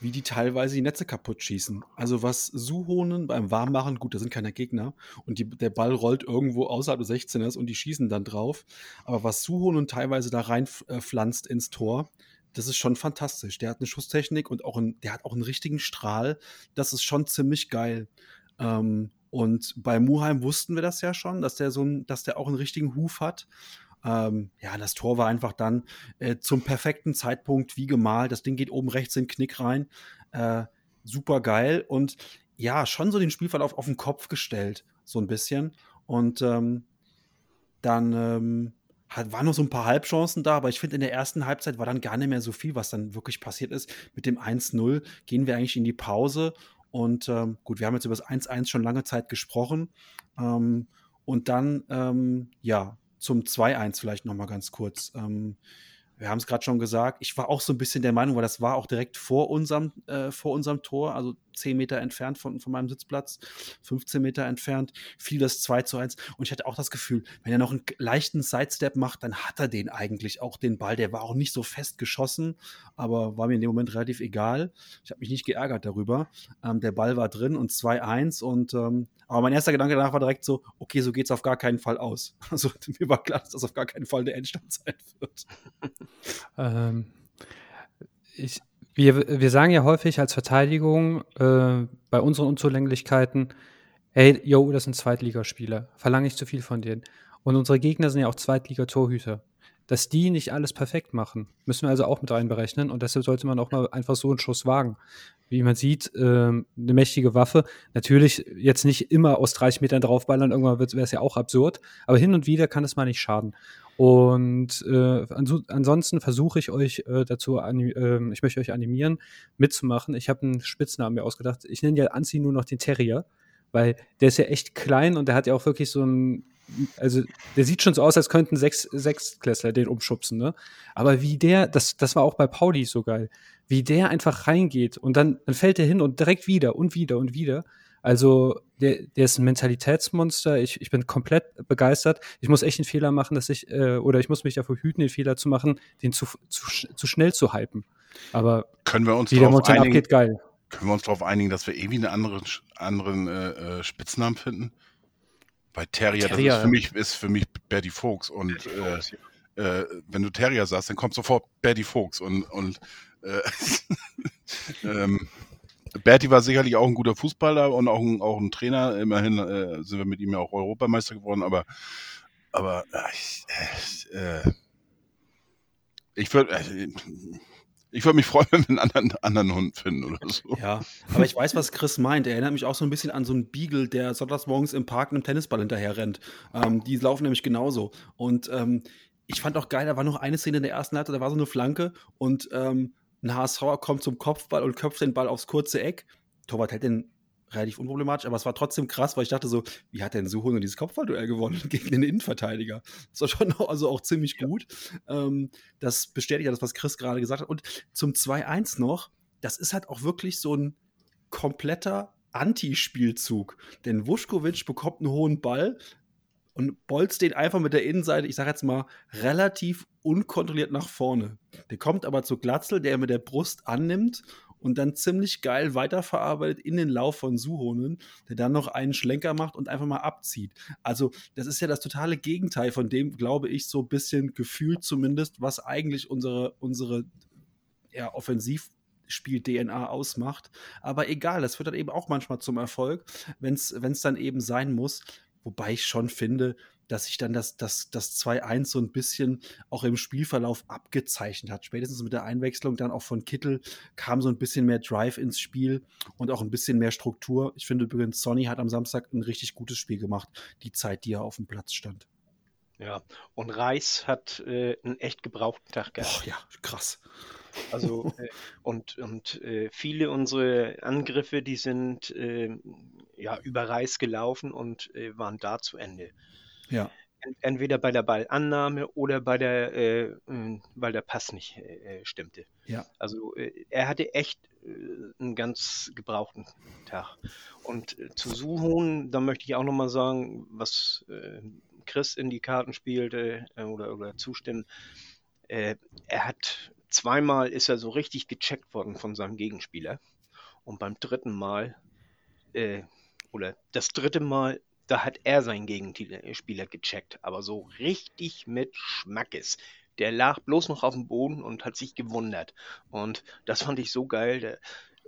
wie die teilweise die Netze kaputt schießen. Also was Suhonen beim Warmmachen, gut, da sind keine Gegner und die, der Ball rollt irgendwo außerhalb des 16ers und die schießen dann drauf. Aber was Suhonen teilweise da reinpflanzt ins Tor, das ist schon fantastisch. Der hat eine Schusstechnik und auch ein, der hat auch einen richtigen Strahl. Das ist schon ziemlich geil. Ähm, und bei Muheim wussten wir das ja schon, dass der so ein, dass der auch einen richtigen Huf hat. Ähm, ja, das Tor war einfach dann äh, zum perfekten Zeitpunkt wie gemalt. Das Ding geht oben rechts in den Knick rein. Äh, super geil. Und ja, schon so den Spielverlauf auf den Kopf gestellt, so ein bisschen. Und ähm, dann ähm, hat, waren noch so ein paar Halbchancen da, aber ich finde, in der ersten Halbzeit war dann gar nicht mehr so viel, was dann wirklich passiert ist. Mit dem 1-0 gehen wir eigentlich in die Pause. Und ähm, gut, wir haben jetzt über das 1-1 schon lange Zeit gesprochen. Ähm, und dann, ähm, ja, zum 2-1 vielleicht noch mal ganz kurz. Ähm, wir haben es gerade schon gesagt, ich war auch so ein bisschen der Meinung, weil das war auch direkt vor unserem, äh, vor unserem Tor, also 10 Meter entfernt von, von meinem Sitzplatz, 15 Meter entfernt, fiel das 2 zu 1. Und ich hatte auch das Gefühl, wenn er noch einen leichten Sidestep macht, dann hat er den eigentlich auch, den Ball. Der war auch nicht so fest geschossen, aber war mir in dem Moment relativ egal. Ich habe mich nicht geärgert darüber. Ähm, der Ball war drin und 2-1 und ähm, aber mein erster Gedanke danach war direkt so, okay, so geht es auf gar keinen Fall aus. Also mir war klar, dass das auf gar keinen Fall der Endstand sein wird. Ähm, ich, wir, wir sagen ja häufig als Verteidigung äh, bei unseren Unzulänglichkeiten, hey, yo, das sind Zweitligaspieler, verlange ich zu viel von denen. Und unsere Gegner sind ja auch Zweitligatorhüter. Dass die nicht alles perfekt machen, müssen wir also auch mit reinberechnen und deshalb sollte man auch mal einfach so einen Schuss wagen. Wie man sieht, ähm, eine mächtige Waffe. Natürlich jetzt nicht immer aus 30 Metern draufballern, irgendwann wäre es ja auch absurd, aber hin und wieder kann es mal nicht schaden. Und äh, anso ansonsten versuche ich euch äh, dazu, äh, ich möchte euch animieren, mitzumachen. Ich habe einen Spitznamen mir ausgedacht. Ich nenne ja Anzi nur noch den Terrier, weil der ist ja echt klein und der hat ja auch wirklich so ein, also der sieht schon so aus, als könnten sechs, Sechsklässler den umschubsen, ne? Aber wie der, das, das war auch bei Pauli so geil, wie der einfach reingeht und dann, dann fällt er hin und direkt wieder und wieder und wieder. Also der, der ist ein Mentalitätsmonster. Ich, ich bin komplett begeistert. Ich muss echt einen Fehler machen, dass ich, äh, oder ich muss mich davor hüten, den Fehler zu machen, den zu, zu, zu schnell zu hypen. Aber Können wir uns wie der einigen, abgeht, geil. können wir uns darauf einigen, dass wir irgendwie einen anderen, anderen äh, äh, Spitznamen finden? Bei Terrier, Terrier, das ist für mich, ist für mich Bertie Fuchs und äh, äh, wenn du Terrier sagst, dann kommt sofort Bertie Fuchs und, und äh, ähm, Bertie war sicherlich auch ein guter Fußballer und auch ein, auch ein Trainer. Immerhin äh, sind wir mit ihm ja auch Europameister geworden, aber, aber äh, ich, äh, äh, ich würde äh, ich würd mich freuen, wenn wir einen anderen, anderen Hund finden oder so. Ja, aber ich weiß, was Chris meint. Er erinnert mich auch so ein bisschen an so einen Beagle, der sonntags morgens im Park einem Tennisball hinterher rennt. Ähm, die laufen nämlich genauso. Und ähm, ich fand auch geil, da war noch eine Szene in der ersten Halbzeit, da war so eine Flanke und ähm, ein HSVer kommt zum Kopfball und köpft den Ball aufs kurze Eck. Torwart hält den relativ unproblematisch, aber es war trotzdem krass, weil ich dachte so, wie hat denn Suhonen dieses Kopfballduell gewonnen gegen den Innenverteidiger? Das war schon auch, also auch ziemlich gut. Ähm, das bestätigt ja das, was Chris gerade gesagt hat. Und zum 2-1 noch, das ist halt auch wirklich so ein kompletter Anti-Spielzug. Denn Vuskovic bekommt einen hohen Ball und bolzt den einfach mit der Innenseite, ich sag jetzt mal, relativ unkontrolliert nach vorne. Der kommt aber zu Glatzel, der mit der Brust annimmt und dann ziemlich geil weiterverarbeitet in den Lauf von Suhonen, der dann noch einen Schlenker macht und einfach mal abzieht. Also, das ist ja das totale Gegenteil von dem, glaube ich, so ein bisschen gefühlt zumindest, was eigentlich unsere, unsere ja, offensiv Spiel-DNA ausmacht. Aber egal, das wird dann eben auch manchmal zum Erfolg, wenn es dann eben sein muss. Wobei ich schon finde, dass sich dann das, das, das 2-1 so ein bisschen auch im Spielverlauf abgezeichnet hat. Spätestens mit der Einwechslung dann auch von Kittel kam so ein bisschen mehr Drive ins Spiel und auch ein bisschen mehr Struktur. Ich finde übrigens, Sonny hat am Samstag ein richtig gutes Spiel gemacht, die Zeit, die er auf dem Platz stand. Ja, und Reis hat äh, einen echt gebrauchten Tag gehabt. Oh ja, krass. Also, äh, und, und äh, viele unserer Angriffe, die sind äh, ja über Reis gelaufen und äh, waren da zu Ende. Ja. Entweder bei der Ballannahme oder bei der, äh, weil der Pass nicht äh, stimmte. Ja. Also äh, er hatte echt äh, einen ganz gebrauchten Tag. Und äh, zu Suhun, da möchte ich auch nochmal sagen, was äh, Chris in die Karten spielte oder, oder zustimmen. er hat zweimal ist er so richtig gecheckt worden von seinem Gegenspieler. Und beim dritten Mal, oder das dritte Mal da hat er seinen Gegenspieler gecheckt, aber so richtig mit Schmackes. Der lag bloß noch auf dem Boden und hat sich gewundert. Und das fand ich so geil. Der,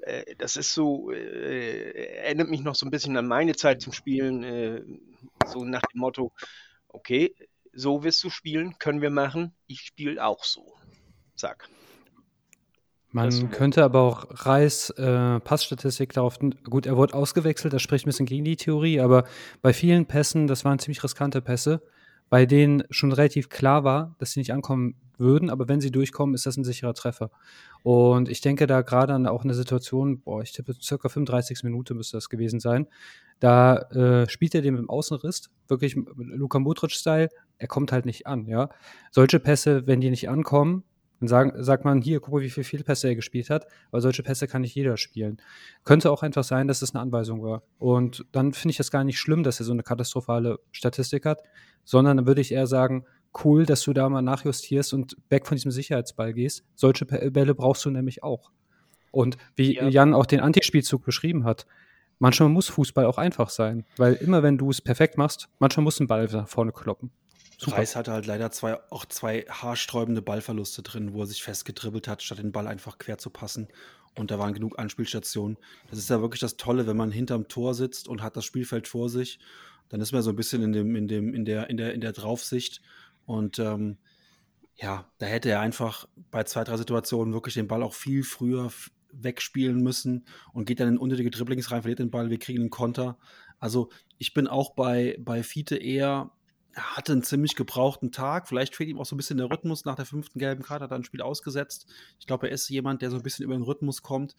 äh, das ist so, äh, erinnert mich noch so ein bisschen an meine Zeit zum Spielen. Äh, so nach dem Motto, okay, so wirst du spielen, können wir machen. Ich spiele auch so. Zack. Man könnte aber auch Reis äh, Passstatistik darauf, gut, er wurde ausgewechselt, das spricht ein bisschen gegen die Theorie, aber bei vielen Pässen, das waren ziemlich riskante Pässe, bei denen schon relativ klar war, dass sie nicht ankommen würden, aber wenn sie durchkommen, ist das ein sicherer Treffer. Und ich denke da gerade an auch eine Situation, boah, ich tippe circa 35 Minuten müsste das gewesen sein, da äh, spielt er den mit dem Außenriss, wirklich Luka Modric-Style, er kommt halt nicht an, ja. Solche Pässe, wenn die nicht ankommen, dann sagen, sagt man, hier, guck mal, wie viele Fehlpässe er gespielt hat, aber solche Pässe kann nicht jeder spielen. Könnte auch einfach sein, dass es eine Anweisung war. Und dann finde ich das gar nicht schlimm, dass er so eine katastrophale Statistik hat, sondern dann würde ich eher sagen, cool, dass du da mal nachjustierst und weg von diesem Sicherheitsball gehst. Solche Bälle brauchst du nämlich auch. Und wie ja. Jan auch den Antispielzug beschrieben hat, manchmal muss Fußball auch einfach sein, weil immer wenn du es perfekt machst, manchmal muss ein Ball nach vorne kloppen. Super. Reis hatte halt leider zwei, auch zwei haarsträubende Ballverluste drin, wo er sich festgedribbelt hat, statt den Ball einfach quer zu passen. Und da waren genug Anspielstationen. Das ist ja wirklich das Tolle, wenn man hinterm Tor sitzt und hat das Spielfeld vor sich. Dann ist man so ein bisschen in, dem, in, dem, in, der, in, der, in der Draufsicht. Und ähm, ja, da hätte er einfach bei zwei, drei Situationen wirklich den Ball auch viel früher wegspielen müssen und geht dann in unnötige Dribblings rein, verliert den Ball, wir kriegen einen Konter. Also ich bin auch bei, bei Fiete eher er hatte einen ziemlich gebrauchten Tag. Vielleicht fehlt ihm auch so ein bisschen der Rhythmus. Nach der fünften gelben Karte hat er ein Spiel ausgesetzt. Ich glaube, er ist jemand, der so ein bisschen über den Rhythmus kommt.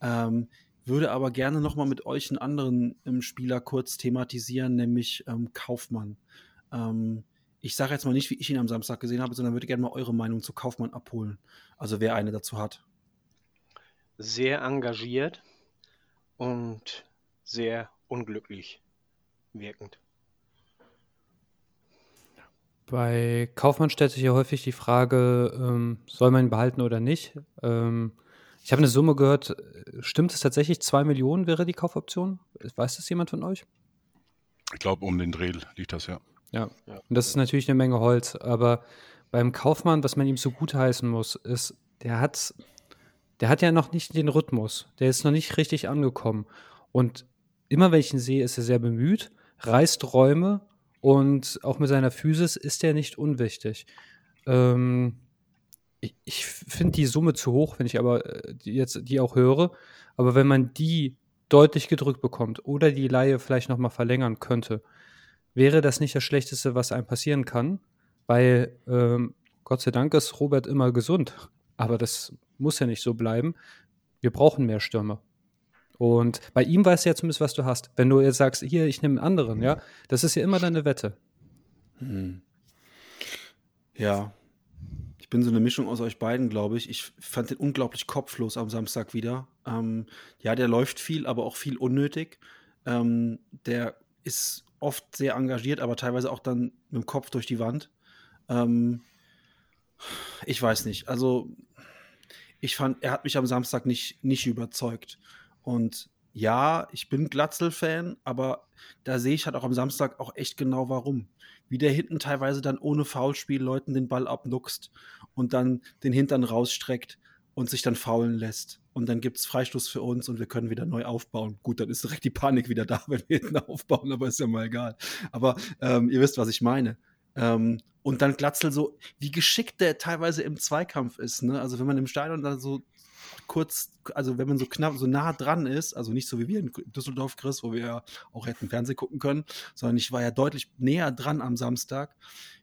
Ähm, würde aber gerne nochmal mit euch einen anderen ähm, Spieler kurz thematisieren, nämlich ähm, Kaufmann. Ähm, ich sage jetzt mal nicht, wie ich ihn am Samstag gesehen habe, sondern würde gerne mal eure Meinung zu Kaufmann abholen. Also wer eine dazu hat. Sehr engagiert und sehr unglücklich wirkend. Bei Kaufmann stellt sich ja häufig die Frage, ähm, soll man ihn behalten oder nicht? Ähm, ich habe eine Summe gehört, stimmt es tatsächlich, 2 Millionen wäre die Kaufoption? Weiß das jemand von euch? Ich glaube, um den Dreh liegt das, ja. Ja, und das ist natürlich eine Menge Holz, aber beim Kaufmann, was man ihm so gut heißen muss, ist, der hat, der hat ja noch nicht den Rhythmus, der ist noch nicht richtig angekommen. Und immer wenn ich ihn sehe, ist er sehr bemüht, reißt Räume und auch mit seiner Physis ist er nicht unwichtig. Ähm, ich, ich finde die Summe zu hoch, wenn ich aber äh, die jetzt die auch höre. Aber wenn man die deutlich gedrückt bekommt oder die Laie vielleicht nochmal verlängern könnte, wäre das nicht das Schlechteste, was einem passieren kann. Weil ähm, Gott sei Dank ist Robert immer gesund. Aber das muss ja nicht so bleiben. Wir brauchen mehr Stürmer. Und bei ihm weißt du ja zumindest, was du hast. Wenn du jetzt sagst, hier, ich nehme einen anderen, ja, das ist ja immer deine Wette. Hm. Ja. Ich bin so eine Mischung aus euch beiden, glaube ich. Ich fand den unglaublich kopflos am Samstag wieder. Ähm, ja, der läuft viel, aber auch viel unnötig. Ähm, der ist oft sehr engagiert, aber teilweise auch dann mit dem Kopf durch die Wand. Ähm, ich weiß nicht. Also, ich fand, er hat mich am Samstag nicht, nicht überzeugt. Und ja, ich bin Glatzel-Fan, aber da sehe ich halt auch am Samstag auch echt genau warum. Wie der hinten teilweise dann ohne Foulspiel Leuten den Ball abnuckst und dann den Hintern rausstreckt und sich dann faulen lässt. Und dann gibt es Freistoß für uns und wir können wieder neu aufbauen. Gut, dann ist direkt die Panik wieder da, wenn wir hinten aufbauen, aber ist ja mal egal. Aber ähm, ihr wisst, was ich meine. Ähm, und dann Glatzel so, wie geschickt der teilweise im Zweikampf ist. Ne? Also wenn man im Stadion da so kurz, also wenn man so knapp, so nah dran ist, also nicht so wie wir in Düsseldorf, Chris, wo wir ja auch hätten Fernsehen gucken können, sondern ich war ja deutlich näher dran am Samstag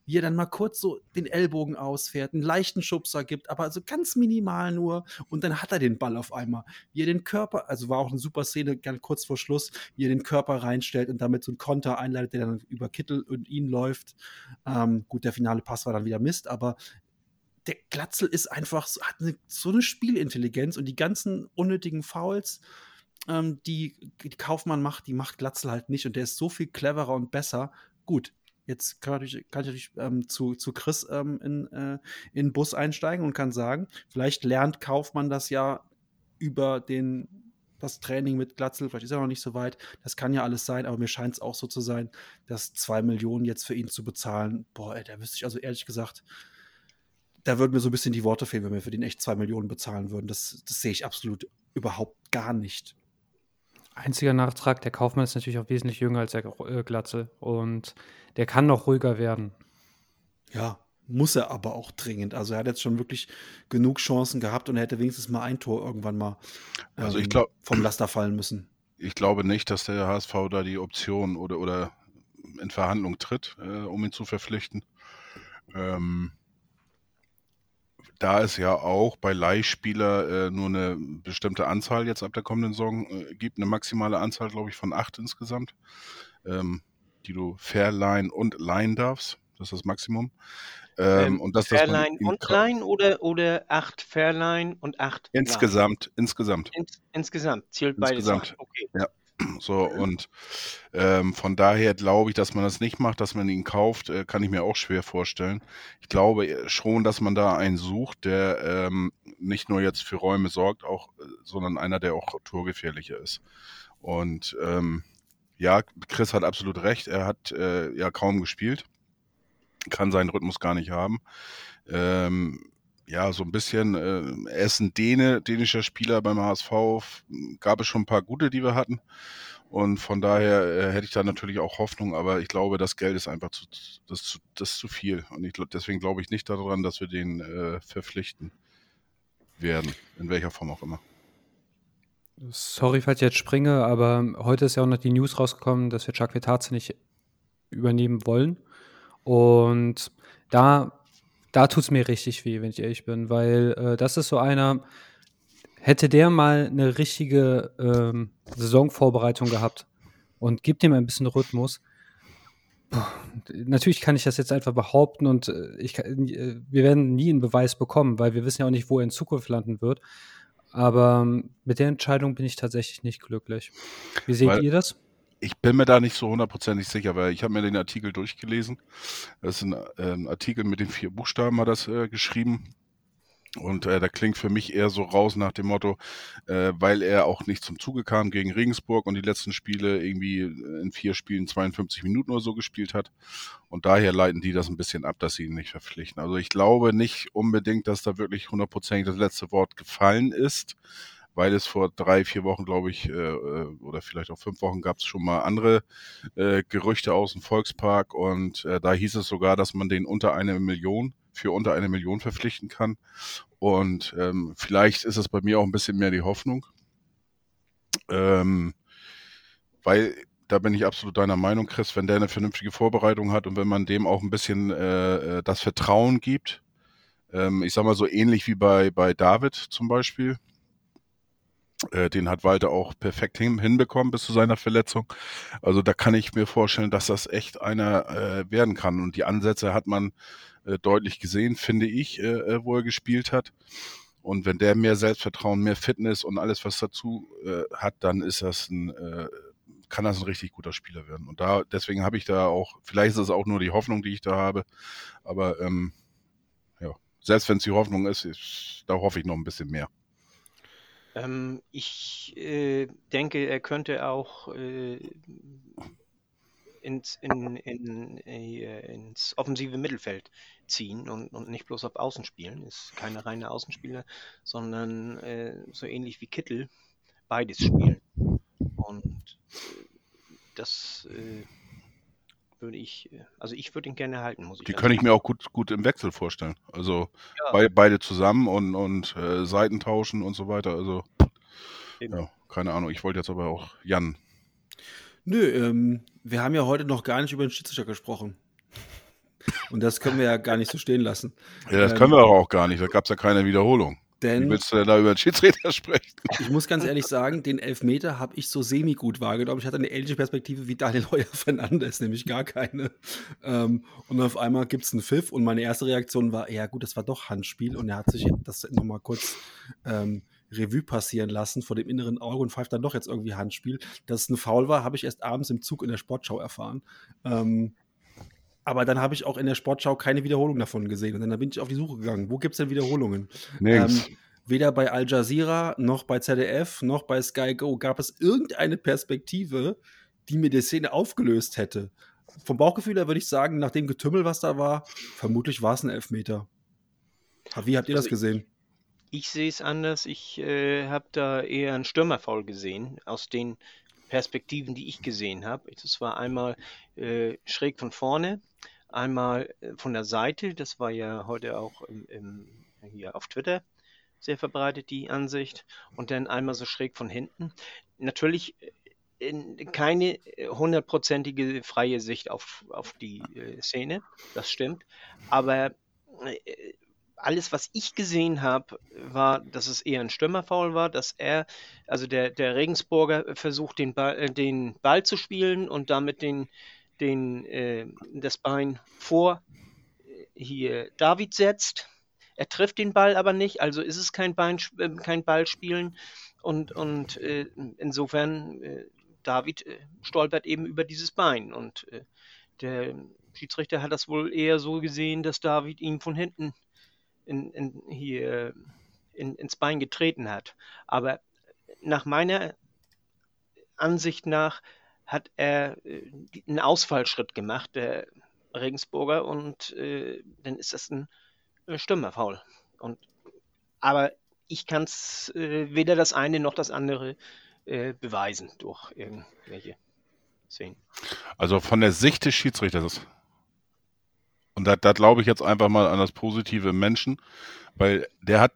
wie er dann mal kurz so den Ellbogen ausfährt, einen leichten Schubser gibt, aber so ganz minimal nur und dann hat er den Ball auf einmal. Wie er den Körper, also war auch eine super Szene, ganz kurz vor Schluss, wie er den Körper reinstellt und damit so einen Konter einleitet, der dann über Kittel und ihn läuft. Ähm, gut, der finale Pass war dann wieder Mist, aber der Glatzel ist einfach, hat eine, so eine Spielintelligenz und die ganzen unnötigen Fouls, ähm, die, die Kaufmann macht, die macht Glatzel halt nicht und der ist so viel cleverer und besser. Gut, Jetzt kann, ich natürlich ähm, zu, zu Chris ähm, in, äh, in den Bus einsteigen und kann sagen, vielleicht lernt Kaufmann das ja über den, das Training mit Glatzel, vielleicht ist er noch nicht so weit. Das kann ja alles sein, aber mir scheint es auch so zu sein, dass zwei Millionen jetzt für ihn zu bezahlen, boah, ey, da wüsste ich also ehrlich gesagt, da würden mir so ein bisschen die Worte fehlen, wenn wir für den echt zwei Millionen bezahlen würden. Das, das sehe ich absolut überhaupt gar nicht. Einziger Nachtrag, der Kaufmann ist natürlich auch wesentlich jünger als der äh, Glatze und der kann noch ruhiger werden. Ja, muss er aber auch dringend. Also er hat jetzt schon wirklich genug Chancen gehabt und er hätte wenigstens mal ein Tor irgendwann mal ähm, also ich glaub, vom Laster fallen müssen. Ich glaube nicht, dass der HSV da die Option oder, oder in Verhandlung tritt, äh, um ihn zu verpflichten. Ähm, da es ja auch bei Leihspieler äh, nur eine bestimmte Anzahl jetzt ab der kommenden Saison äh, gibt, eine maximale Anzahl, glaube ich, von acht insgesamt, ähm, die du verleihen und leihen darfst. Das ist das Maximum. Ähm, ähm, und das, Verleihen und Leihen oder, oder acht Verleihen und acht Insgesamt, Leihen. insgesamt. Ins, insgesamt, zählt insgesamt. beides. Okay. Ja. So, und ähm, von daher glaube ich, dass man das nicht macht, dass man ihn kauft, äh, kann ich mir auch schwer vorstellen. Ich glaube äh, schon, dass man da einen sucht, der ähm, nicht nur jetzt für Räume sorgt, auch, äh, sondern einer, der auch torgefährlicher ist. Und ähm, ja, Chris hat absolut recht, er hat äh, ja kaum gespielt, kann seinen Rhythmus gar nicht haben. Ähm, ja, so ein bisschen, äh, er ist ein Däne, dänischer Spieler beim HSV, gab es schon ein paar gute, die wir hatten. Und von daher äh, hätte ich da natürlich auch Hoffnung, aber ich glaube, das Geld ist einfach zu, das, das ist zu viel. Und ich, deswegen glaube ich nicht daran, dass wir den äh, verpflichten werden, in welcher Form auch immer. Sorry, falls ich jetzt springe, aber heute ist ja auch noch die News rausgekommen, dass wir Chakvetazzi nicht übernehmen wollen. Und da da tut es mir richtig weh, wenn ich ehrlich bin, weil äh, das ist so einer, hätte der mal eine richtige ähm, Saisonvorbereitung gehabt und gibt ihm ein bisschen Rhythmus. Puh, natürlich kann ich das jetzt einfach behaupten und äh, ich, äh, wir werden nie einen Beweis bekommen, weil wir wissen ja auch nicht, wo er in Zukunft landen wird. Aber ähm, mit der Entscheidung bin ich tatsächlich nicht glücklich. Wie seht weil, ihr das? Ich bin mir da nicht so hundertprozentig sicher, weil ich habe mir den Artikel durchgelesen. Das ist ein, äh, Artikel mit den vier Buchstaben, hat das äh, geschrieben. Und äh, da klingt für mich eher so raus nach dem Motto, äh, weil er auch nicht zum Zuge kam gegen Regensburg und die letzten Spiele irgendwie in vier Spielen 52 Minuten oder so gespielt hat. Und daher leiten die das ein bisschen ab, dass sie ihn nicht verpflichten. Also ich glaube nicht unbedingt, dass da wirklich hundertprozentig das letzte Wort gefallen ist weil es vor drei, vier Wochen, glaube ich, äh, äh, oder vielleicht auch fünf Wochen gab es schon mal andere äh, Gerüchte aus dem Volkspark und äh, da hieß es sogar, dass man den unter eine Million, für unter eine Million verpflichten kann. Und ähm, vielleicht ist es bei mir auch ein bisschen mehr die Hoffnung. Ähm, weil da bin ich absolut deiner Meinung, Chris, wenn der eine vernünftige Vorbereitung hat und wenn man dem auch ein bisschen äh, äh das Vertrauen gibt, ähm, ich sag mal so ähnlich wie bei, bei David zum Beispiel, den hat Walter auch perfekt hin, hinbekommen bis zu seiner Verletzung. Also da kann ich mir vorstellen, dass das echt einer äh, werden kann. Und die Ansätze hat man äh, deutlich gesehen, finde ich, äh, äh wo er gespielt hat. Und wenn der mehr Selbstvertrauen, mehr Fitness und alles, was dazu äh, hat, dann ist das ein, äh, kann das ein richtig guter Spieler werden. Und da, deswegen habe ich da auch, vielleicht ist es auch nur die Hoffnung, die ich da habe. Aber ähm, ja, selbst wenn es die Hoffnung ist, ist, da hoffe ich noch ein bisschen mehr. Ähm, ich äh, denke, er könnte auch äh, ins, in, in, äh, ins offensive Mittelfeld ziehen und, und nicht bloß auf Außen spielen. Ist keine reine Außenspieler, sondern äh, so ähnlich wie Kittel beides spielen. Und äh, das äh, würde ich, also ich würde ihn gerne halten, muss ich Die kann ich mir auch gut, gut im Wechsel vorstellen. Also Ja. bei, beide zusammen und, und äh, Seiten tauschen und so weiter. Also, ja, keine Ahnung. Ich wollte jetzt aber auch Jan. Nö, ähm, wir haben ja heute noch gar nicht über den Schiedsrichter gesprochen. Und das können wir ja gar nicht so stehen lassen. Ja, das Ähm, können wir aber auch gar nicht. Da gab es ja keine Wiederholung. Wie Denn willst du denn da über den Schiedsrichter sprechen? ich muss ganz ehrlich sagen, den Elfmeter habe ich so semi-gut wahrgenommen. Ich hatte eine ähnliche Perspektive wie Daniel Heuer Fernandes, nämlich gar keine. Ähm, und auf einmal gibt es einen Pfiff und meine erste Reaktion war, ja gut, das war doch Handspiel. Und er hat sich das nochmal kurz ähm, Revue passieren lassen vor dem inneren Auge und pfeift dann doch jetzt irgendwie Handspiel. Dass es ein Foul war, habe ich erst abends im Zug in der Sportschau erfahren. Ähm, aber dann habe ich auch in der Sportschau keine Wiederholung davon gesehen. Und dann bin ich auf die Suche gegangen. Wo gibt es denn Wiederholungen? Nirgends. Ähm, weder bei Al Jazeera noch bei ZDF noch bei Sky Go gab es irgendeine Perspektive, die mir die Szene aufgelöst hätte. Vom Bauchgefühl her würde ich sagen, nach dem Getümmel, was da war, vermutlich war es ein Elfmeter. Wie habt ihr das Also gesehen? Ich sehe es anders. Ich äh, habe da eher einen Stürmerfoul gesehen, aus den Perspektiven, die ich gesehen habe. Das war einmal äh, schräg von vorne, einmal äh, von der Seite. Das war ja heute auch im, im, hier auf Twitter sehr verbreitet, die Ansicht. Und dann einmal so schräg von hinten. Natürlich äh, in, keine äh, hundertprozentige freie Sicht auf, auf die Szene, das stimmt. Aber alles, was ich gesehen habe, war, dass es eher ein Stürmerfoul war, dass er, also der, der Regensburger versucht, den Ball, den Ball zu spielen und damit den, den, äh, das Bein vor äh, hier David setzt. Er trifft den Ball aber nicht, also ist es kein, Bein, äh, kein Ballspielen und, und äh, insofern äh, David äh, stolpert eben über dieses Bein und der Schiedsrichter hat das wohl eher so gesehen, dass David ihm von hinten in, in, hier in, ins Bein getreten hat. Aber nach meiner Ansicht nach hat er äh, einen Ausfallschritt gemacht, der Regensburger, und äh, dann ist das ein Stürmerfoul. Und, aber ich kann es äh, weder das eine noch das andere äh, beweisen durch irgendwelche Szenen. Also von der Sicht des Schiedsrichters. Und da, da glaube ich jetzt einfach mal an das Positive im Menschen, weil der hat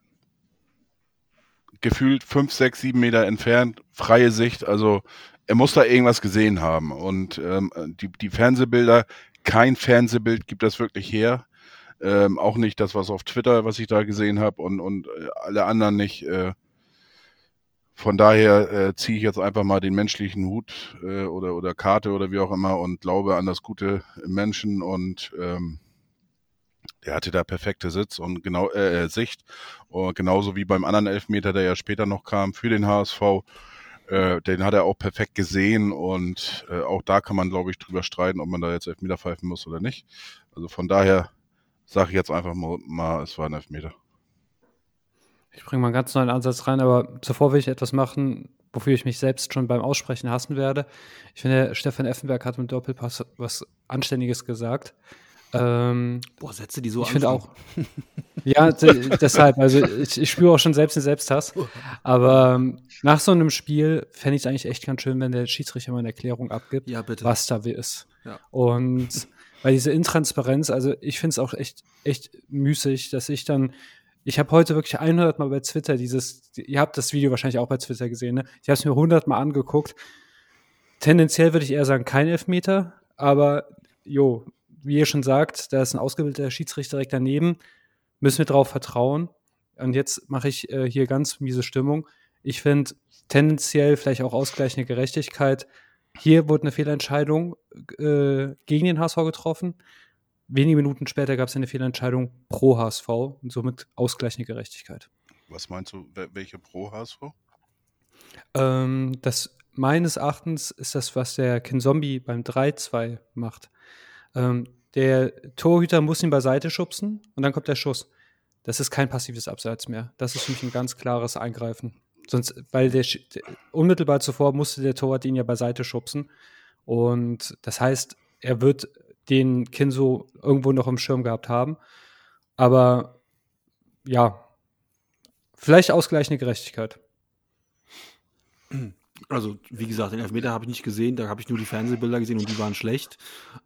gefühlt fünf, sechs, sieben Meter entfernt, freie Sicht. Also er muss da irgendwas gesehen haben. Und ähm, die, die Fernsehbilder, kein Fernsehbild gibt das wirklich her. Ähm, auch nicht das, was auf Twitter, was ich da gesehen habe und, und äh, alle anderen nicht. Äh, von daher äh, ziehe ich jetzt einfach mal den menschlichen Hut äh, oder, oder Karte oder wie auch immer und glaube an das Gute Menschen und ähm, der hatte da perfekte Sitz und genau äh, Sicht. Und genauso wie beim anderen Elfmeter, der ja später noch kam für den HSV. Äh, den hat er auch perfekt gesehen und äh, auch da kann man, glaube ich, drüber streiten, ob man da jetzt Elfmeter pfeifen muss oder nicht. Also von daher sage ich jetzt einfach mal, mal, es war ein Elfmeter. Ich bringe mal einen ganz neuen Ansatz rein, aber zuvor will ich etwas machen, wofür ich mich selbst schon beim Aussprechen hassen werde. Ich finde, Stefan Effenberg hat mit Doppelpass was Anständiges gesagt. Ähm, Boah, Sätze, die so ich finde auch. Ja, de- deshalb, also ich, ich spüre auch schon selbst den Selbsthass. Aber ähm, nach so einem Spiel fände ich es eigentlich echt ganz schön, wenn der Schiedsrichter mal eine Erklärung abgibt, Ja, bitte. was da wie ist. Ja. Und weil diese Intransparenz, also ich finde es auch echt, echt müßig, dass ich dann, ich habe heute wirklich 100 Mal bei Twitter dieses, ihr habt das Video wahrscheinlich auch bei Twitter gesehen, ne? Ich habe es mir 100 Mal angeguckt. Tendenziell würde ich eher sagen, kein Elfmeter, aber jo, wie ihr schon sagt, da ist ein ausgebildeter Schiedsrichter direkt daneben, müssen wir drauf vertrauen. Und jetzt mache ich äh, hier ganz miese Stimmung. Ich finde tendenziell vielleicht auch ausgleichende Gerechtigkeit. Hier wurde eine Fehlentscheidung äh, gegen den HSV getroffen. Wenige Minuten später gab es eine Fehlentscheidung pro HSV und somit ausgleichende Gerechtigkeit. Was meinst du, wel- welche pro HSV? Ähm, das meines Erachtens ist das, was der Kinzombie beim 3-2 macht. Ähm, der Torhüter muss ihn beiseite schubsen und dann kommt der Schuss. Das ist kein passives Abseits mehr. Das ist für mich ein ganz klares Eingreifen. Sonst, weil der, unmittelbar zuvor musste der Torwart ihn ja beiseite schubsen Und das heißt, er wird den Kinso irgendwo noch im Schirm gehabt haben. Aber ja, vielleicht ausgleichende Gerechtigkeit. Also, wie gesagt, den Elfmeter habe ich nicht gesehen, da habe ich nur die Fernsehbilder gesehen und die waren schlecht.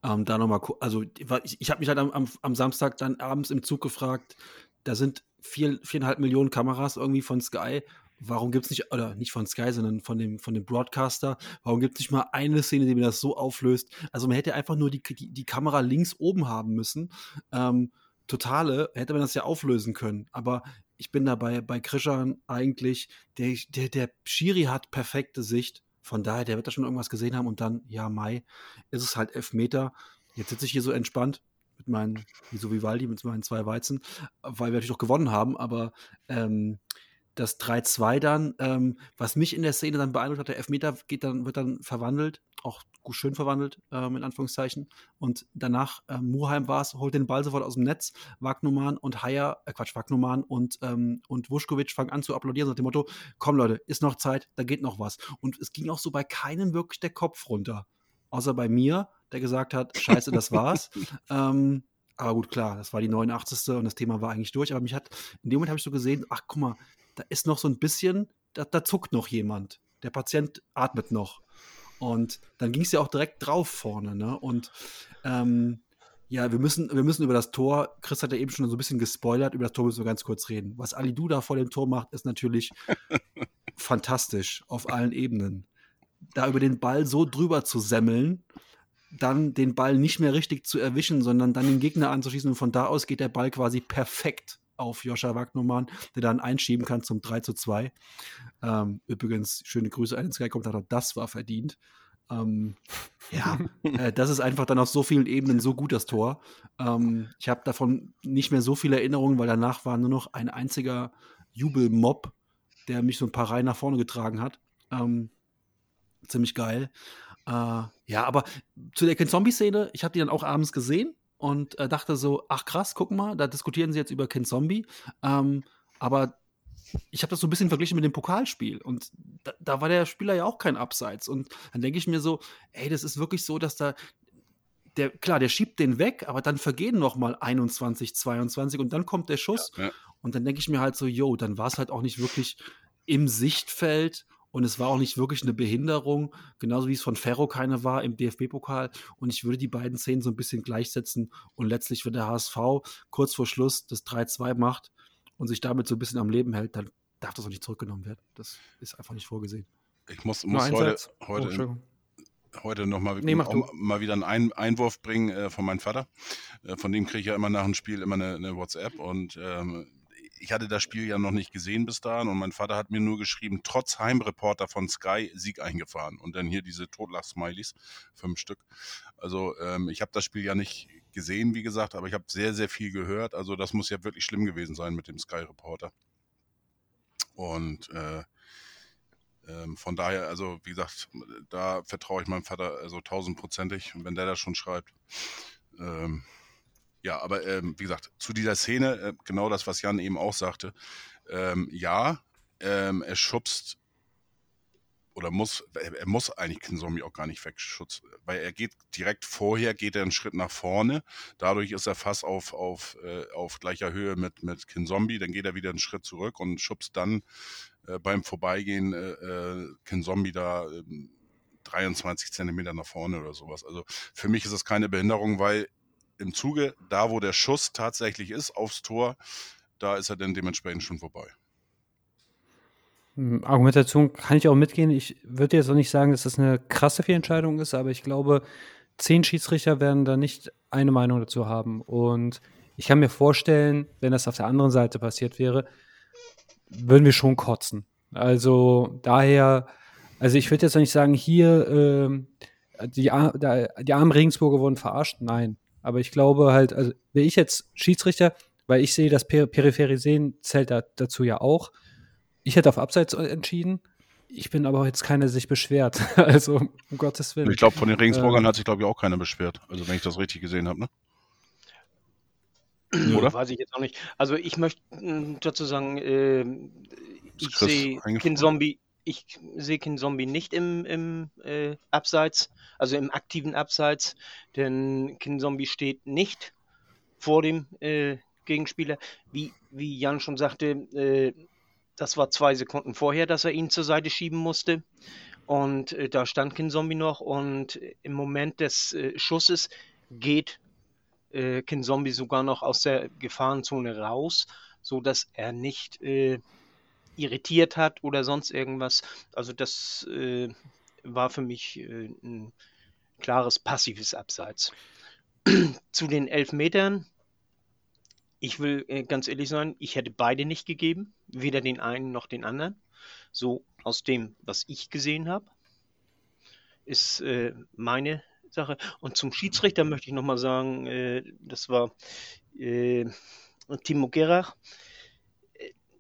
Ähm, da nochmal, also ich, ich habe mich halt am, am, am, Samstag dann abends im Zug gefragt, da sind vier, viereinhalb Millionen Kameras irgendwie von Sky. Warum gibt es nicht, oder nicht von Sky, sondern von dem, von dem Broadcaster, warum gibt es nicht mal eine Szene, die mir das so auflöst? Also man hätte einfach nur die, die, die Kamera links oben haben müssen. Ähm, totale, hätte man das ja auflösen können. Aber ich bin da bei, Krishan eigentlich, der, der, der Schiri hat perfekte Sicht. Von daher, der wird da schon irgendwas gesehen haben und dann, ja, Mai, ist es halt Elfmeter. Jetzt sitze ich hier so entspannt mit meinen, wie so Vivaldi, mit meinen zwei Weizen, weil wir natürlich auch gewonnen haben, aber ähm, das 3-2 dann, ähm, was mich in der Szene dann beeindruckt hat, der Elfmeter geht dann, wird dann verwandelt, auch schön verwandelt, ähm, in Anführungszeichen. Und danach, ähm, Muheim war es, holt den Ball sofort aus dem Netz. Wagnumann und Haier, äh Quatsch, Wagnumann und, ähm, und Vuskovic fangen an zu applaudieren, nach dem Motto: Komm, Leute, ist noch Zeit, da geht noch was. Und es ging auch so bei keinem wirklich der Kopf runter. Außer bei mir, der gesagt hat: Scheiße, das war's. ähm, aber gut, klar, das war die 89. und das Thema war eigentlich durch. Aber mich hat, in dem Moment habe ich so gesehen, ach guck mal, da ist noch so ein bisschen, da, da zuckt noch jemand. Der Patient atmet noch. Und dann ging es ja auch direkt drauf vorne. Ne? Und ähm, ja, wir müssen, wir müssen über das Tor, Chris hat ja eben schon so ein bisschen gespoilert, über das Tor müssen wir ganz kurz reden. Was Ali Duda vor dem Tor macht, ist natürlich fantastisch auf allen Ebenen. Da über den Ball so drüber zu semmeln, dann den Ball nicht mehr richtig zu erwischen, sondern dann den Gegner anzuschießen und von da aus geht der Ball quasi perfekt auf Joscha Wagnumann, der dann einschieben kann zum 3 zu 2. Ähm, übrigens, schöne Grüße an den Sky-Kommentator, das war verdient. Ähm, ja, äh, das ist einfach dann auf so vielen Ebenen so gut, das Tor. Ähm, ich habe davon nicht mehr so viele Erinnerungen, weil danach war nur noch ein einziger Jubelmob, der mich so ein paar Reihen nach vorne getragen hat. Ähm, ziemlich geil. Äh, ja, aber zu der Ken-Zombie-Szene, ich habe die dann auch abends gesehen und äh, dachte so, ach krass, guck mal, da diskutieren sie jetzt über Ken Zombie. Ähm, aber ich habe das so ein bisschen verglichen mit dem Pokalspiel und da, da, war der Spieler ja auch kein Abseits. Und dann denke ich mir so, ey, das ist wirklich so, dass da der, klar, der schiebt den weg, aber dann vergehen noch mal 21, 22 und dann kommt der Schuss. Ja, ja. Und dann denke ich mir halt so, yo, dann war es halt auch nicht wirklich im Sichtfeld und es war auch nicht wirklich eine Behinderung, genauso wie es von Ferro keine war im DFB-Pokal. Und ich würde die beiden Szenen so ein bisschen gleichsetzen und letztlich, wenn der HSV kurz vor Schluss das 3-2 macht und sich damit so ein bisschen am Leben hält, dann darf das auch nicht zurückgenommen werden. Das ist einfach nicht vorgesehen. Ich muss, muss heute, heute, oh, heute noch mal, nee, mal wieder einen Einwurf bringen äh, von meinem Vater. Äh, von dem kriege ich ja immer nach dem Spiel immer eine, eine WhatsApp und ähm, ich hatte das Spiel ja noch nicht gesehen bis dahin und mein Vater hat mir nur geschrieben, trotz Heimreporter von Sky Sieg eingefahren und dann hier diese Totlach-Smileys, fünf Stück. Also ähm, ich habe das Spiel ja nicht gesehen, wie gesagt, aber ich habe sehr, sehr viel gehört. Also das muss ja wirklich schlimm gewesen sein mit dem Sky-Reporter. Und äh, ähm, von daher, also wie gesagt, da vertraue ich meinem Vater also tausendprozentig, wenn der das schon schreibt. Ähm, ja, aber ähm, wie gesagt, zu dieser Szene, äh, genau das, was Jan eben auch sagte. Ähm, ja, ähm, er schubst oder muss, er, muss eigentlich Kinzombie auch gar nicht wegschutz, weil er geht direkt vorher, geht er einen Schritt nach vorne. Dadurch ist er fast auf, auf, äh, auf gleicher Höhe mit, mit Kinzombie. Dann geht er wieder einen Schritt zurück und schubst dann äh, beim Vorbeigehen äh, äh Kinzombie da 23 ähm, Zentimeter nach vorne oder sowas. Also für mich ist das keine Behinderung, weil im Zuge, da wo der Schuss tatsächlich ist, aufs Tor, da ist er dann dementsprechend schon vorbei. Hm, Argumentation kann ich auch mitgehen. Ich würde jetzt auch nicht sagen, dass das eine krasse Fehlentscheidung ist, aber ich glaube, zehn Schiedsrichter werden da nicht eine Meinung dazu haben. Und ich kann mir vorstellen, wenn das auf der anderen Seite passiert wäre, würden wir schon kotzen. Also daher, also ich würde jetzt auch nicht sagen, hier äh, die, die armen Regensburger wurden verarscht. Nein, aber ich glaube halt, also wäre ich jetzt Schiedsrichter, weil ich sehe, das per Peripherisehen zählt da, dazu ja auch. Ich hätte auf Abseits entschieden. Ich bin aber jetzt keiner, der sich beschwert. also, um Gottes Willen. Ich glaube, von den Regensburgern äh, hat sich, glaube ich, auch keiner beschwert. Also, wenn ich das richtig gesehen habe, ne? Oder? Weiß ich jetzt auch nicht. Also, ich möchte hm, dazu sagen, äh, ich sehe Kin Zombie ich sehe Kin Zombie nicht im, im äh, Abseits, also im aktiven Abseits, denn Kin Zombie steht nicht vor dem äh, Gegenspieler. Wie, wie Jan schon sagte, äh, das war zwei Sekunden vorher, dass er ihn zur Seite schieben musste. Und äh, da stand Kin Zombie noch. Und im Moment des äh, Schusses geht äh, Kin Zombie sogar noch aus der Gefahrenzone raus, sodass er nicht äh, irritiert hat oder sonst irgendwas. Also das äh, war für mich äh, ein klares passives Abseits. Zu den Elfmetern. Ich will äh, ganz ehrlich sein, ich hätte beide nicht gegeben, weder den einen noch den anderen. So aus dem, was ich gesehen habe, ist äh, meine Sache. Und zum Schiedsrichter möchte ich nochmal sagen, äh, das war äh, Timo Gerach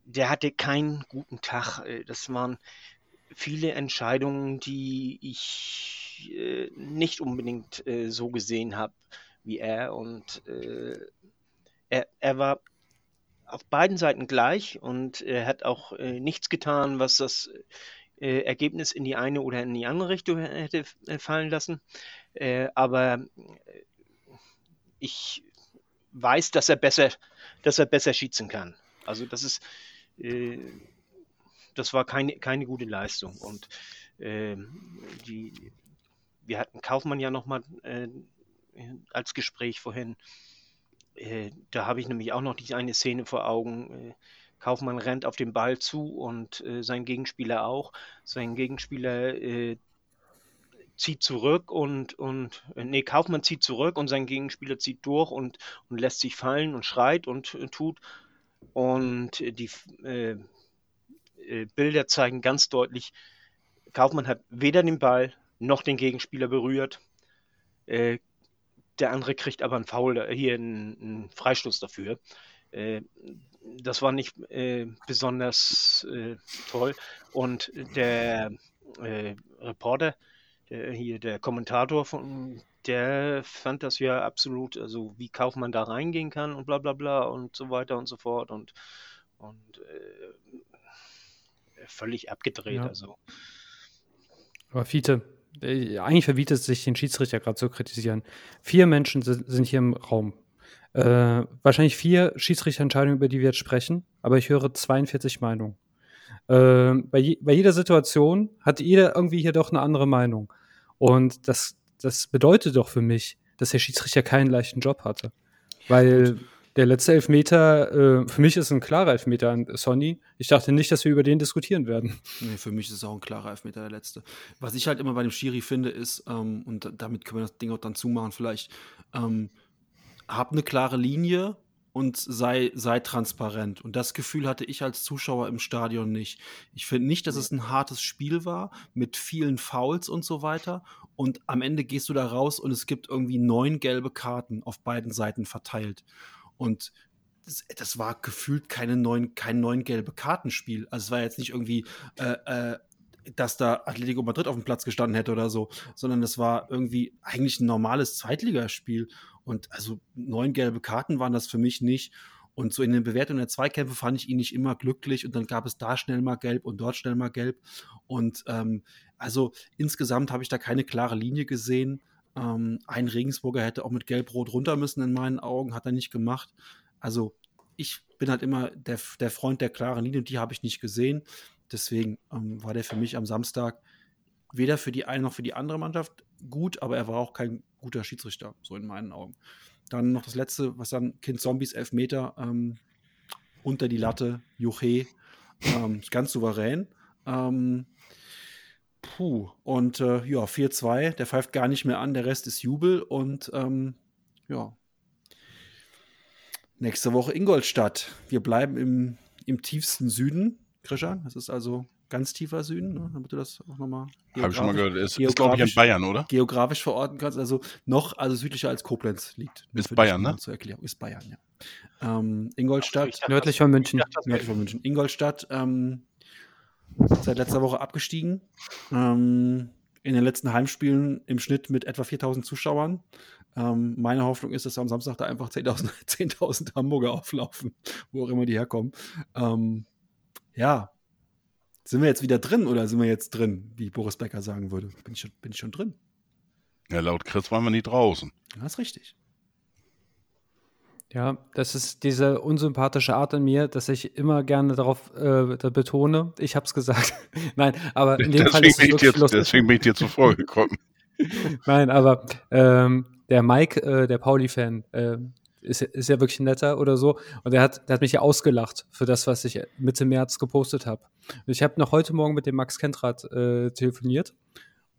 der hatte keinen guten Tag. Äh, das waren viele Entscheidungen, die ich äh, nicht unbedingt äh, so gesehen habe wie er. Und äh, er, er war auf beiden Seiten gleich und er hat auch äh, nichts getan, was das äh, Ergebnis in die eine oder in die andere Richtung hätte fallen lassen. aber ich weiß, dass er besser, dass er besser schießen kann. Also das ist äh, das war keine, keine gute Leistung. Und äh, die, wir hatten Kaufmann ja nochmal äh, als Gespräch vorhin. Äh, da habe ich nämlich auch noch die eine Szene vor Augen. Äh, Kaufmann rennt auf den Ball zu und äh, sein Gegenspieler auch. Sein Gegenspieler äh, zieht zurück und, und nee, Kaufmann zieht zurück und sein Gegenspieler zieht durch und, und lässt sich fallen und schreit und äh, tut. Und die äh, äh, Bilder zeigen ganz deutlich, Kaufmann hat weder den Ball noch den Gegenspieler berührt. Äh, der andere kriegt aber einen Foul, äh, hier einen, einen Freistoß dafür. Äh, das war nicht äh, besonders toll. Und der Reporter, der, hier der Kommentator von der fand das ja absolut, also wie Kaufmann da reingehen kann und bla bla bla und so weiter und so fort und, und äh, völlig abgedreht. Ja. Also. Aber Fiete, äh, eigentlich verbiet es sich, den Schiedsrichter gerade zu kritisieren. Vier Menschen sind hier im Raum. Äh, wahrscheinlich vier Schiedsrichterentscheidungen, über die wir jetzt sprechen, aber ich höre 42 Meinungen. Äh, bei, je, bei jeder Situation hat jeder irgendwie hier doch eine andere Meinung. Und das das bedeutet doch für mich, dass der Schiedsrichter keinen leichten Job hatte. Weil der letzte Elfmeter, äh, für mich ist ein klarer Elfmeter an Sonny. Ich dachte nicht, dass wir über den diskutieren werden. Nee, für mich ist es auch ein klarer Elfmeter der letzte. Was ich halt immer bei dem Schiri finde, ist, ähm, und damit können wir das Ding auch dann zumachen, vielleicht, ähm, hab eine klare Linie und sei, sei transparent. Und das Gefühl hatte ich als Zuschauer im Stadion nicht. Ich finde nicht, dass es ein hartes Spiel war mit vielen Fouls und so weiter. Und am Ende gehst du da raus und es gibt irgendwie neun gelbe Karten auf beiden Seiten verteilt. Und das, das war gefühlt keine neun, kein neun gelbe Kartenspiel. Also es war jetzt nicht irgendwie äh, äh, dass da Atletico Madrid auf dem Platz gestanden hätte oder so, sondern es war irgendwie eigentlich ein normales Zweitligaspiel. Und also neun gelbe Karten waren das für mich nicht. Und so in den Bewertungen der Zweikämpfe fand ich ihn nicht immer glücklich und dann gab es da schnell mal gelb und dort schnell mal gelb. Und ähm, also insgesamt habe ich da keine klare Linie gesehen. Ähm, ein Regensburger hätte auch mit Gelb-Rot runter müssen in meinen Augen, hat er nicht gemacht. Also ich bin halt immer der, der Freund der klaren Linie, die habe ich nicht gesehen. Deswegen ähm, war der für mich am Samstag weder für die eine noch für die andere Mannschaft gut, aber er war auch kein guter Schiedsrichter, so in meinen Augen. Dann noch das letzte, was dann Kind Zombies Elfmeter ähm, unter die Latte, Juche, ähm, ganz souverän. Ähm, puh, und äh, ja, 4-2, der pfeift gar nicht mehr an, der Rest ist Jubel und ähm, ja. Nächste Woche Ingolstadt. Wir bleiben im, im tiefsten Süden Krischer. Das ist also ganz tiefer Süden, ne? damit du das auch nochmal. Habe ich schon mal gehört. Ist, ist glaube ich, in Bayern, oder? Geografisch verorten kannst. Also noch, also südlicher als Koblenz liegt. Ist Bayern, ne? Zur Erklärung. Ist Bayern, ja. Ähm, Ingolstadt. Dachte, nördlich von München. Nördlich von München. Ingolstadt, ähm, seit letzter Woche abgestiegen. Ähm, in den letzten Heimspielen im Schnitt mit etwa 4000 Zuschauern. Ähm, meine Hoffnung ist, dass am Samstag da einfach 10.000 10 Hamburger auflaufen, wo auch immer die herkommen. Ähm, ja, Sind wir jetzt wieder drin oder sind wir jetzt drin, wie Boris Becker sagen würde? Bin ich schon, bin ich schon drin? Ja, laut Chris waren wir nie draußen. Das ist richtig. Ja, das ist diese unsympathische Art in mir, dass ich immer gerne darauf äh, da betone. Ich habe es gesagt. Nein, aber in dem Fall Deswegen ist es bin, ich wirklich dir, lustig. deswegen bin ich dir zuvor gekommen. Nein, aber ähm, der Mike, äh, der Pauli-Fan, äh, ist, ist ja wirklich netter oder so. Und der hat, der hat mich ja ausgelacht für das, was ich Mitte März gepostet habe. Ich habe noch heute Morgen mit dem Max Kentrath äh, telefoniert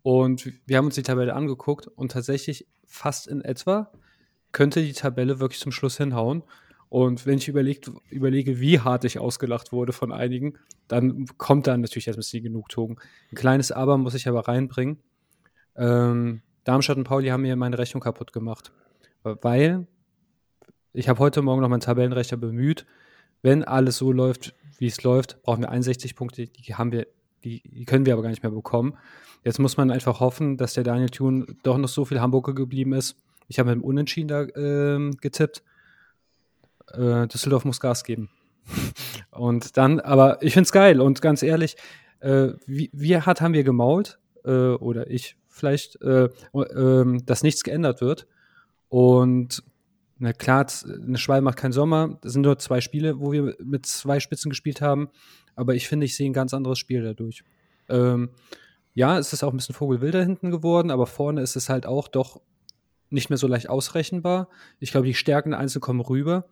und wir haben uns die Tabelle angeguckt und tatsächlich fast in etwa könnte die Tabelle wirklich zum Schluss hinhauen. Und wenn ich überlegt, überlege, wie hart ich ausgelacht wurde von einigen, dann kommt da natürlich erst ein bisschen die Genugtuung. Ein kleines Aber muss ich aber reinbringen. Ähm, Darmstadt und Pauli haben mir meine Rechnung kaputt gemacht. Weil ich habe heute Morgen noch meinen Tabellenrechner bemüht. Wenn alles so läuft, wie es läuft, brauchen wir 61 Punkte. Die haben wir, die, können wir aber gar nicht mehr bekommen. Jetzt muss man einfach hoffen, dass der Daniel Thun doch noch so viel Hamburger geblieben ist. Ich habe mit dem Unentschieden da ähm, getippt. Äh, Düsseldorf muss Gas geben. und dann, aber ich finde es geil und ganz ehrlich, äh, wie, wie hart haben wir gemault, äh, oder ich vielleicht, äh, ähm, dass nichts geändert wird. Und na klar, eine Schwalbe macht keinen Sommer. Das sind nur zwei Spiele, wo wir mit zwei Spitzen gespielt haben. Aber ich finde, ich sehe ein ganz anderes Spiel dadurch. Ähm, ja, es ist auch ein bisschen Vogelwilder hinten geworden, aber vorne ist es halt auch doch nicht mehr so leicht ausrechenbar. Ich glaube, die Stärken einzeln kommen rüber.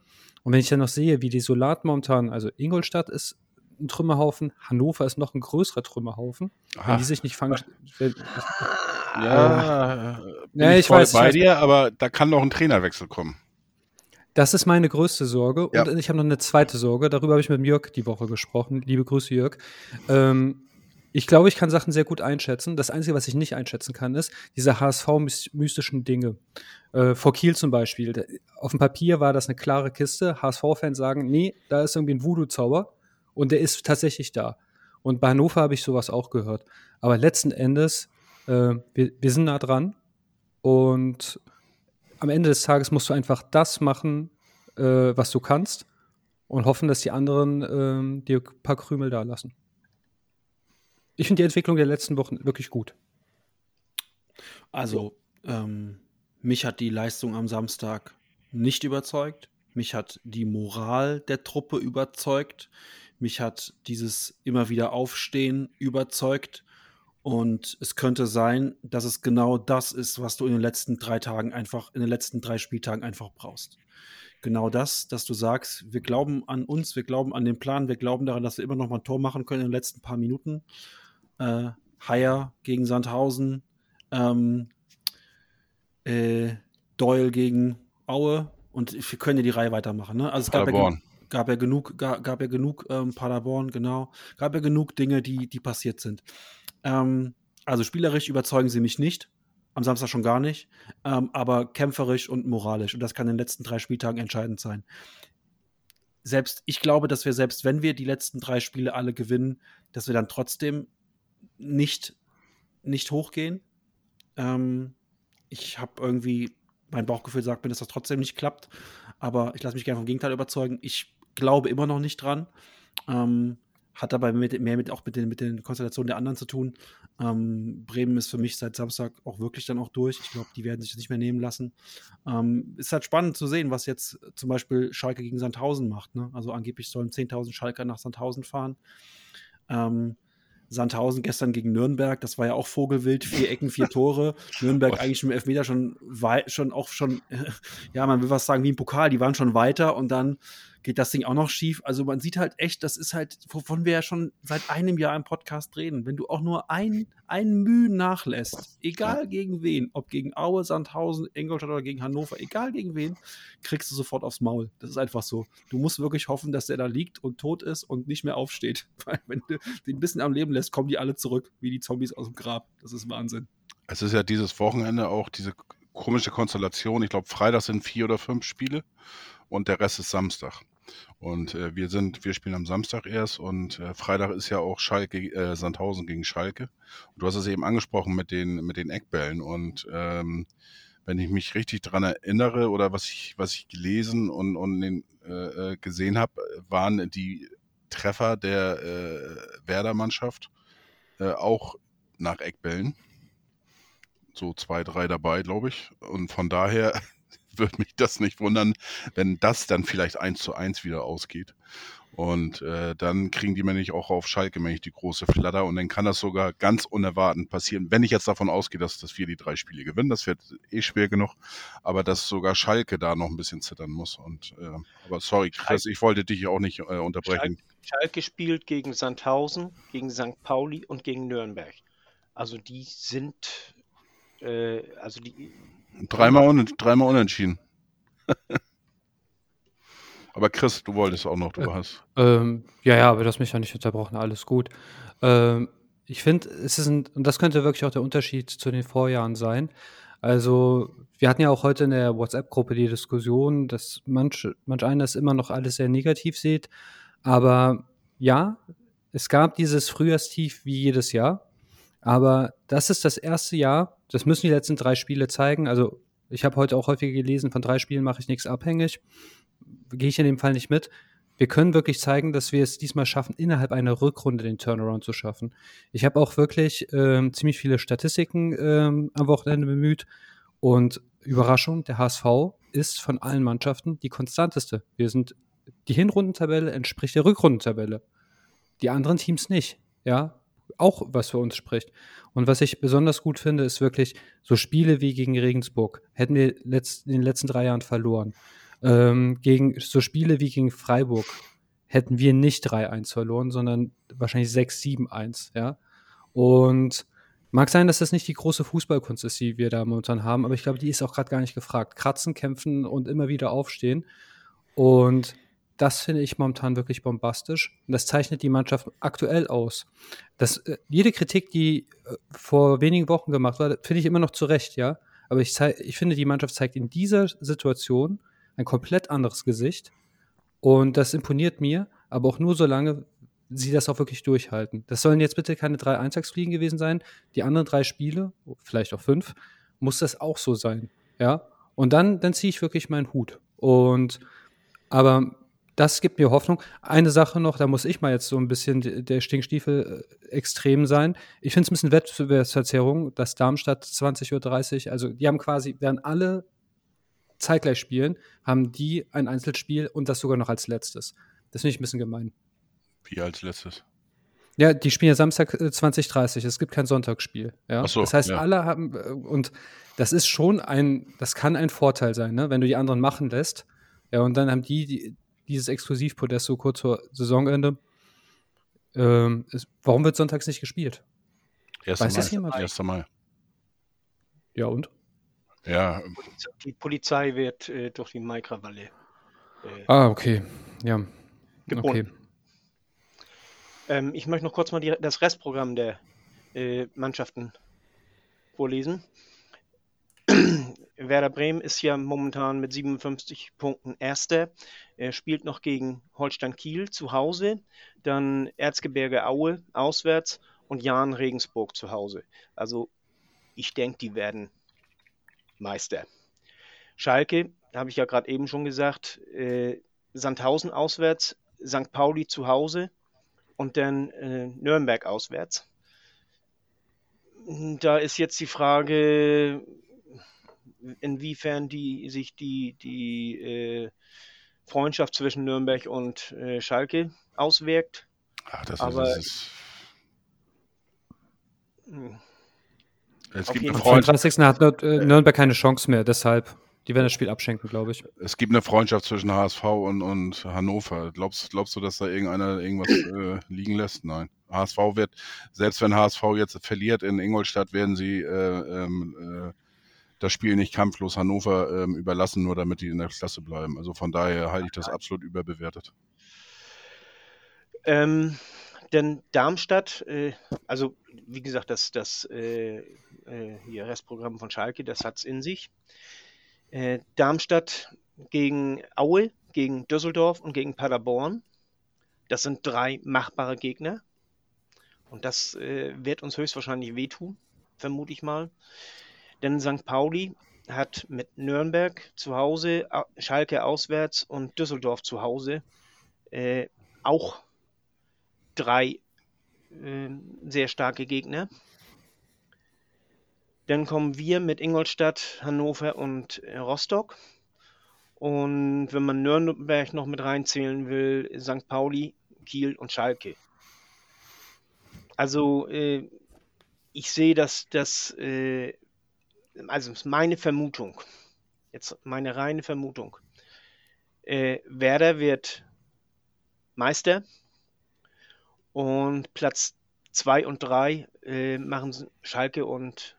Und wenn ich dann noch sehe, wie die Solat momentan, also Ingolstadt ist ein Trümmerhaufen, Hannover ist noch ein größerer Trümmerhaufen. Aha. Wenn die sich nicht fangen. wenn- Ja, äh, Ja, ich, ich weiß, ich bei weiß. dir, aber da kann noch ein Trainerwechsel kommen. Das ist meine größte Sorge. Ja. Und ich habe noch eine zweite Sorge. Darüber habe ich mit Jörg die Woche gesprochen. Liebe Grüße, Jörg. Ähm, ich glaube, ich kann Sachen sehr gut einschätzen. Das Einzige, was ich nicht einschätzen kann, ist diese HSV-mystischen Dinge. Äh, vor Kiel zum Beispiel. Auf dem Papier war das eine klare Kiste. HSV-Fans sagen, nee, da ist irgendwie ein Voodoo-Zauber. Und der ist tatsächlich da. Und bei Hannover habe ich sowas auch gehört. Aber letzten Endes, äh, wir, wir sind nah dran. Und am Ende des Tages musst du einfach das machen, äh, was du kannst und hoffen, dass die anderen ähm, dir ein paar Krümel da lassen. Ich finde die Entwicklung der letzten Wochen wirklich gut. Also, ähm, mich hat die Leistung am Samstag nicht überzeugt. Mich hat die Moral der Truppe überzeugt. Mich hat dieses immer wieder Aufstehen überzeugt. Und es könnte sein, dass es genau das ist, was du in den letzten drei Tagen einfach, in den letzten drei Spieltagen einfach brauchst. Genau das, dass du sagst, wir glauben an uns, wir glauben an den Plan, wir glauben daran, dass wir immer noch mal ein Tor machen können in den letzten paar Minuten. Äh, gegen Sandhausen, ähm, äh, Doyle gegen Aue und wir können ja die Reihe weitermachen. Ne? Also es gab Paderborn. Gab ja genug, gab, gab ja genug ähm, Paderborn, genau, gab ja genug Dinge, die, die passiert sind. Ähm, also spielerisch überzeugen sie mich nicht, am Samstag schon gar nicht, ähm, aber kämpferisch und moralisch und das kann in den letzten drei Spieltagen entscheidend sein. Selbst ich glaube, dass wir selbst wenn wir die letzten drei Spiele alle gewinnen, dass wir dann trotzdem nicht nicht hochgehen. Ähm, ich habe irgendwie, mein Bauchgefühl sagt mir, dass das trotzdem nicht klappt. Aber ich lasse mich gerne vom Gegenteil überzeugen. Ich glaube immer noch nicht dran. Ähm, hat aber mit, mehr mit, auch mit den, mit den Konstellationen der anderen zu tun. Ähm, Bremen ist für mich seit Samstag auch wirklich dann auch durch. Ich glaube, die werden sich das nicht mehr nehmen lassen. Ähm, ist halt spannend zu sehen, was jetzt zum Beispiel Schalke gegen Sandhausen macht. Ne? Also angeblich sollen 10.000 Schalker nach Sandhausen fahren. Ähm, Sandhausen gestern gegen Nürnberg, das war ja auch Vogelwild, vier Ecken, vier Tore. Nürnberg Gott. eigentlich im Elfmeter schon, schon auch schon, ja, man will was sagen wie im Pokal, die waren schon weiter und dann geht das Ding auch noch schief. Also man sieht halt echt, das ist halt, wovon wir ja schon seit einem Jahr im Podcast reden. Wenn du auch nur ein, ein Mühe nachlässt, egal gegen wen, ob gegen Aue, Sandhausen, Ingolstadt oder gegen Hannover, egal gegen wen, kriegst du sofort aufs Maul. Das ist einfach so. Du musst wirklich hoffen, dass der da liegt und tot ist und nicht mehr aufsteht. Weil wenn du den ein bisschen am Leben lässt, kommen die alle zurück, wie die Zombies aus dem Grab. Das ist Wahnsinn. Es ist ja dieses Wochenende auch diese komische Konstellation. Ich glaube, Freitag sind vier oder fünf Spiele und der Rest ist Samstag. Und äh, wir sind, wir spielen am Samstag erst und äh, Freitag ist ja auch Schalke, äh, Sandhausen gegen Schalke. Und du hast es eben angesprochen mit den, mit den Eckbällen. Und ähm, wenn ich mich richtig dran erinnere oder was ich, was ich gelesen und, und den, äh, äh, gesehen habe, waren die Treffer der äh, Werder-Mannschaft äh, auch nach Eckbällen. So zwei, drei dabei, glaube ich. Und von daher würde mich das nicht wundern, wenn das dann vielleicht eins zu eins wieder ausgeht. Und äh, dann kriegen die nämlich auch auf Schalke nämlich die große Flatter und dann kann das sogar ganz unerwartet passieren. Wenn ich jetzt davon ausgehe, dass, dass wir die drei Spiele gewinnen, das wird eh schwer genug, aber dass sogar Schalke da noch ein bisschen zittern muss. Und äh, aber sorry, Chris, ich wollte dich auch nicht äh, unterbrechen. Schalke, Schalke spielt gegen Sandhausen, gegen St. Pauli und gegen Nürnberg. Also die sind äh, also die dreimal, un dreimal unentschieden. Aber Chris, du wolltest auch noch, du Äh, hast. Ähm, ja, ja, aber du hast mich ja nicht unterbrochen, alles gut. Ähm, ich finde, es ist ein, und das könnte wirklich auch der Unterschied zu den Vorjahren sein. Also, wir hatten ja auch heute in der WhatsApp-Gruppe die Diskussion, dass manch, manch einer das immer noch alles sehr negativ sieht. Aber ja, es gab dieses Frühjahrstief wie jedes Jahr. Aber das ist das erste Jahr, das müssen die letzten drei Spiele zeigen. Also, ich habe heute auch häufiger gelesen, von drei Spielen mache ich nichts abhängig. Gehe ich in dem Fall nicht mit. Wir können wirklich zeigen, dass wir es diesmal schaffen, innerhalb einer Rückrunde den Turnaround zu schaffen. Ich habe auch wirklich ähm, ziemlich viele Statistiken ähm, am Wochenende bemüht. Und Überraschung, der HSV ist von allen Mannschaften die konstanteste. Wir sind, die Hinrundentabelle entspricht der Rückrundentabelle. Die anderen Teams nicht. Ja, auch was für uns spricht. Und was ich besonders gut finde, ist wirklich so Spiele wie gegen Regensburg. Hätten wir letzt, in den letzten drei Jahren verloren. Ähm, gegen so Spiele wie gegen Freiburg hätten wir nicht 3-1 verloren, sondern wahrscheinlich 6-7-1, ja. Und mag sein, dass das nicht die große Fußballkunst ist, die wir da momentan haben, aber ich glaube, die ist auch gerade gar nicht gefragt. Kratzen, kämpfen und immer wieder aufstehen. Und das finde ich momentan wirklich bombastisch. Und das zeichnet die Mannschaft aktuell aus. Das, äh, jede Kritik, die äh, vor wenigen Wochen gemacht wurde, finde ich immer noch zu Recht, ja. Aber ich, ich finde, die Mannschaft zeigt in dieser Situation ein komplett anderes Gesicht. Und das imponiert mir, aber auch nur solange sie das auch wirklich durchhalten. Das sollen jetzt bitte keine drei Eintagsfliegen gewesen sein. Die anderen drei Spiele, vielleicht auch fünf, muss das auch so sein. Ja. Und dann, dann ziehe ich wirklich meinen Hut. Und aber das gibt mir Hoffnung. Eine Sache noch, da muss ich mal jetzt so ein bisschen de- der Stinkstiefel äh, extrem sein. Ich finde es ein bisschen Wettbewerbsverzerrung, dass Darmstadt 20.30 Uhr, also die haben quasi, während alle zeitgleich spielen, haben die ein Einzelspiel und das sogar noch als letztes. Das finde ich ein bisschen gemein. Wie als letztes. Ja, die spielen ja Samstag äh, 2030. Es gibt kein Sonntagsspiel. Ja? So, das heißt, ja. alle haben, äh, und das ist schon ein, das kann ein Vorteil sein, ne? wenn du die anderen machen lässt. Ja, und dann haben die, die dieses Exklusivpodest so kurz vor Saisonende. Ähm, ist, warum wird sonntags nicht gespielt? 1. Weiß das jemand? 1. Mai. Ja, und? Ja, Die Polizei wird äh, durch die Maikrawalle äh, Ah, okay. Ja. Okay. gebunden. Ähm, ich möchte noch kurz mal die, das Restprogramm der äh, Mannschaften vorlesen. Werder Bremen ist ja momentan mit 57 Punkten Erster. Er spielt noch gegen Holstein Kiel zu Hause, dann Erzgebirge Aue auswärts und Jahn Regensburg zu Hause. Also ich denke, die werden Meister. Schalke, habe ich ja gerade eben schon gesagt, äh, Sandhausen auswärts, St. Pauli zu Hause und dann äh, Nürnberg auswärts. Da ist jetzt die Frage, inwiefern die, sich die, die äh, Freundschaft zwischen Nürnberg und äh, Schalke auswirkt. ach, das, Aber- ist, das ist. Hm. Es gibt, eine Am. Freundschaft, 35. hat Nür- äh, Nürnberg keine Chance mehr, deshalb. Die werden das Spiel abschenken, glaube ich. es gibt eine Freundschaft zwischen HSV und, und Hannover. Glaubst, glaubst du, dass da irgendeiner irgendwas äh, liegen lässt? Nein. HSV wird, selbst wenn HSV jetzt verliert in Ingolstadt, werden sie äh, ähm, äh, das Spiel nicht kampflos Hannover ähm, überlassen, nur damit die in der Klasse bleiben. Also von daher halte ich das absolut überbewertet. Ähm, denn Darmstadt, äh, also wie gesagt, das, das äh, äh, hier Restprogramm von Schalke, das hat es in sich. Äh, Darmstadt gegen Aue, gegen Düsseldorf und gegen Paderborn. Das sind drei machbare Gegner. Und das äh, wird uns höchstwahrscheinlich wehtun, vermute ich mal. Denn St. Pauli hat mit Nürnberg zu Hause, Au- Schalke auswärts und Düsseldorf zu Hause äh, auch drei äh, sehr starke Gegner. Dann kommen wir mit Ingolstadt, Hannover und äh, Rostock. Und wenn man Nürnberg noch mit reinzählen will, St. Pauli, Kiel und Schalke. Also äh, ich sehe, dass das, äh, also ist meine Vermutung, jetzt meine reine Vermutung, äh, Werder wird Meister und Platz 2 und 3 äh, machen Schalke und,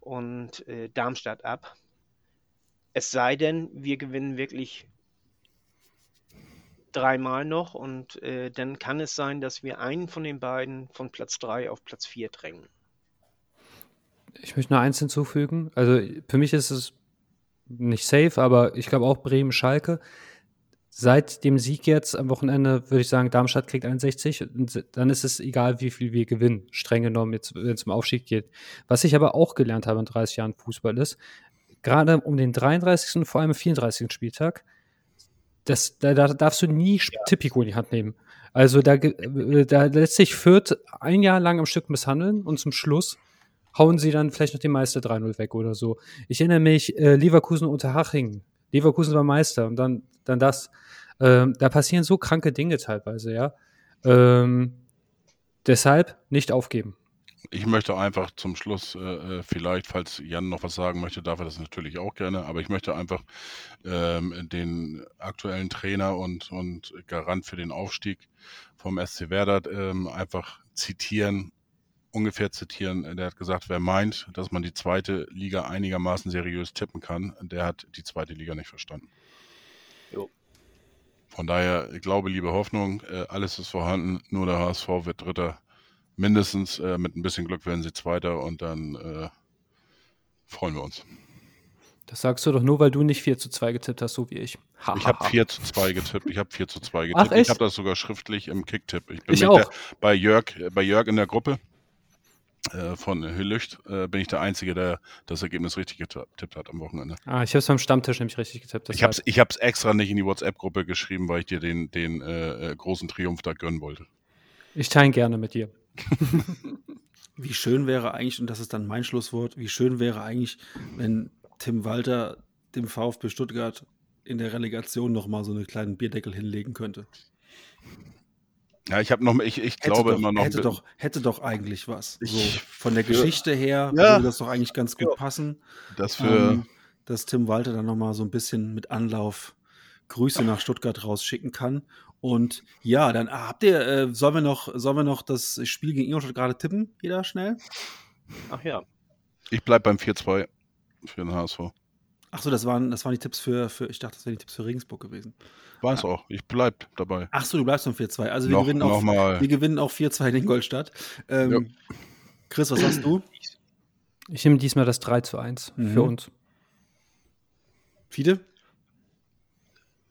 und äh, Darmstadt ab. Es sei denn, wir gewinnen wirklich dreimal noch und äh, dann kann es sein, dass wir einen von den beiden von Platz 3 auf Platz 4 drängen. Ich möchte noch eins hinzufügen. Also für mich ist es nicht safe, aber ich glaube auch Bremen-Schalke. Seit dem Sieg jetzt am Wochenende würde ich sagen, Darmstadt kriegt 61 und dann ist es egal, wie viel wir gewinnen, streng genommen, jetzt, wenn es um Aufstieg geht. Was ich aber auch gelernt habe in 30 Jahren Fußball ist, gerade um den 33. und vor allem 34. Spieltag, das, da, da darfst du nie ja. Tipico in die Hand nehmen. Also da, da lässt sich Fürth ein Jahr lang am Stück misshandeln und zum Schluss hauen sie dann vielleicht noch den Meister 3-0 weg oder so. Ich erinnere mich, äh, Leverkusen unter Haching. Leverkusen war Meister und dann, dann das. Ähm, da passieren so kranke Dinge teilweise, ja. Ähm, deshalb nicht aufgeben. Ich möchte einfach zum Schluss äh, äh, vielleicht, falls Jan noch was sagen möchte, darf er das natürlich auch gerne, aber ich möchte einfach ähm, den aktuellen Trainer und, und Garant für den Aufstieg vom SC Werder ähm, einfach zitieren ungefähr zitieren. Der hat gesagt, wer meint, dass man die zweite Liga einigermaßen seriös tippen kann, der hat die zweite Liga nicht verstanden. Jo. Von daher, ich glaube, liebe Hoffnung, äh, alles ist vorhanden, nur der HSV wird Dritter. Mindestens äh, mit ein bisschen Glück werden sie Zweiter und dann äh, freuen wir uns. Das sagst du doch nur, weil du nicht 4 zu 2 getippt hast, so wie ich. Ha, ich habe 4 zu 2 getippt. Ich habe 4 zu 2 getippt. Ach, ich habe das sogar schriftlich im Kicktipp. Ich bin ich auch. Der, bei, Jörg, bei Jörg in der Gruppe äh, von Hüllücht äh, bin ich der Einzige, der das Ergebnis richtig getippt hat am Wochenende. Ah, ich habe es beim Stammtisch nämlich richtig getippt. Ich habe es ich hab's extra nicht in die WhatsApp-Gruppe geschrieben, weil ich dir den, den äh, äh, großen Triumph da gönnen wollte. Ich teile gerne mit dir. wie schön wäre eigentlich, und das ist dann mein Schlusswort, wie schön wäre eigentlich, wenn Tim Walter dem VfB Stuttgart in der Relegation nochmal so einen kleinen Bierdeckel hinlegen könnte. Ja, ich habe noch, ich, ich glaube doch, immer noch. Hätte doch, hätte doch eigentlich was. So, von der Geschichte her ja. würde das doch eigentlich ganz gut ja. passen. Das für. Ähm, dass Tim Walter dann nochmal so ein bisschen mit Anlauf Grüße nach Stuttgart rausschicken kann. Und ja, dann ah, habt ihr, äh, sollen wir noch, sollen wir noch das Spiel gegen Ingolstadt gerade tippen? Jeder schnell? Ach ja. Ich bleib beim 4-2 für den HSV. Ach so, das waren, das waren die Tipps für, für ich dachte, das wären die Tipps für Regensburg gewesen. War es auch. Ich bleib dabei. Ach so, du bleibst beim 4-2. Also wir, noch, gewinnen auch, wir gewinnen auch 4-2 in Ingolstadt. Ähm, ja. Chris, was hast du? Ich nehme diesmal das 3 zu 1 mhm. für uns. Fide?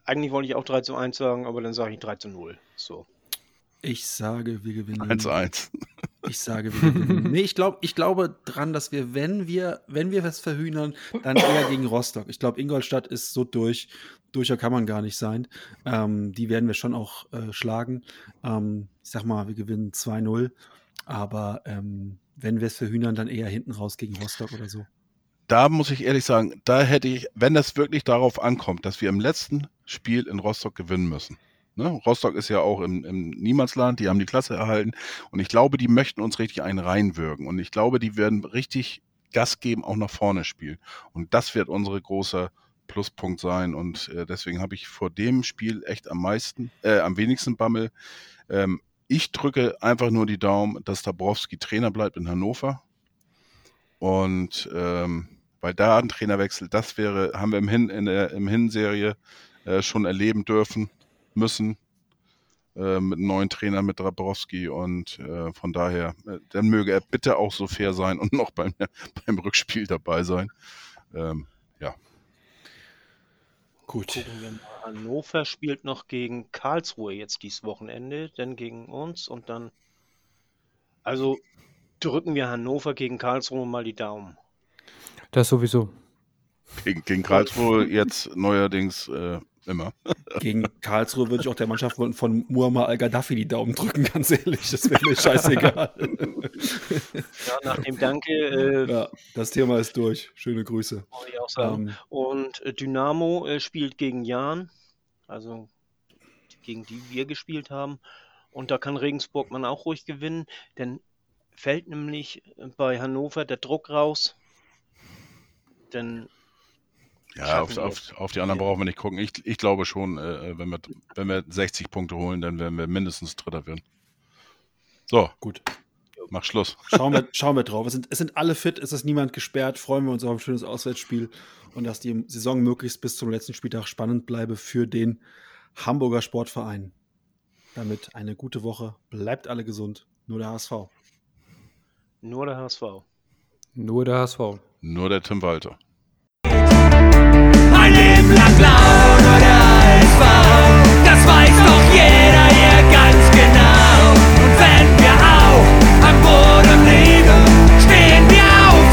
Eigentlich wollte ich auch 3 zu 1 sagen, aber dann sage ich 3 zu 0. So. Ich sage, wir gewinnen. 1-1. Ich sage, wir gewinnen. nee, ich, glaub, ich glaube dran, dass wir, wenn wir, wenn wir was verhühnern, dann eher gegen Rostock. Ich glaube, Ingolstadt ist so durch. Durcher kann man gar nicht sein. Ähm, die werden wir schon auch äh, schlagen. Ähm, ich sag mal, wir gewinnen 2-0. Aber ähm, wenn wir es verhühnern, dann eher hinten raus gegen Rostock oder so. Da muss ich ehrlich sagen, da hätte ich, wenn das wirklich darauf ankommt, dass wir im letzten Spiel in Rostock gewinnen müssen, Ne? Rostock ist ja auch im, im Niemandsland, die haben die Klasse erhalten. Und ich glaube, die möchten uns richtig einen reinwirken und ich glaube, die werden richtig Gas geben, auch nach vorne spielen. Und das wird unsere große Pluspunkt sein. Und äh, deswegen habe ich vor dem Spiel echt am meisten, äh, am wenigsten Bammel. Ähm, ich drücke einfach nur die Daumen, dass Dabrowski Trainer bleibt in Hannover. Und ähm, weil da ein Trainerwechsel, das wäre, haben wir im Hin in der im Hinserie äh, schon erleben dürfen müssen äh, mit einem neuen Trainer, mit Dabrowski und äh, von daher, äh, dann möge er bitte auch so fair sein und noch beim, beim Rückspiel dabei sein. Ähm, ja. Gut. Hannover spielt noch gegen Karlsruhe jetzt dieses Wochenende, dann gegen uns und dann. Also drücken wir Hannover gegen Karlsruhe mal die Daumen. Das sowieso. Gegen, gegen Karlsruhe jetzt neuerdings äh, Immer. Gegen Karlsruhe würde ich auch der Mannschaft von, Muammar al-Gaddafi die Daumen drücken, ganz ehrlich. Das wäre mir scheißegal. Ja, nach dem Danke äh, ja, das Thema ist durch. Schöne Grüße. ich auch sagen. Ähm, Und äh, Dynamo äh, spielt gegen Jan, also gegen die wir gespielt haben. Und da kann Regensburg man auch ruhig gewinnen, denn fällt nämlich bei Hannover der Druck raus. Denn Ja, auf, auf, auf die anderen brauchen wir nicht gucken. Ich, ich glaube schon, äh, wenn, wir, wenn wir 60 Punkte holen, dann werden wir mindestens Dritter werden. So, gut. mach Schluss. Schauen wir, schauen wir drauf. Es sind, es sind alle fit, es ist niemand gesperrt. Freuen wir uns auf ein schönes Auswärtsspiel und dass die Saison möglichst bis zum letzten Spieltag spannend bleibe für den Hamburger Sportverein. Damit eine gute Woche. Bleibt alle gesund. Nur der HSV. nur der HSV. Nur der HSV. Nur der Tim Walter. I'm bored of Leben, stehen wir auf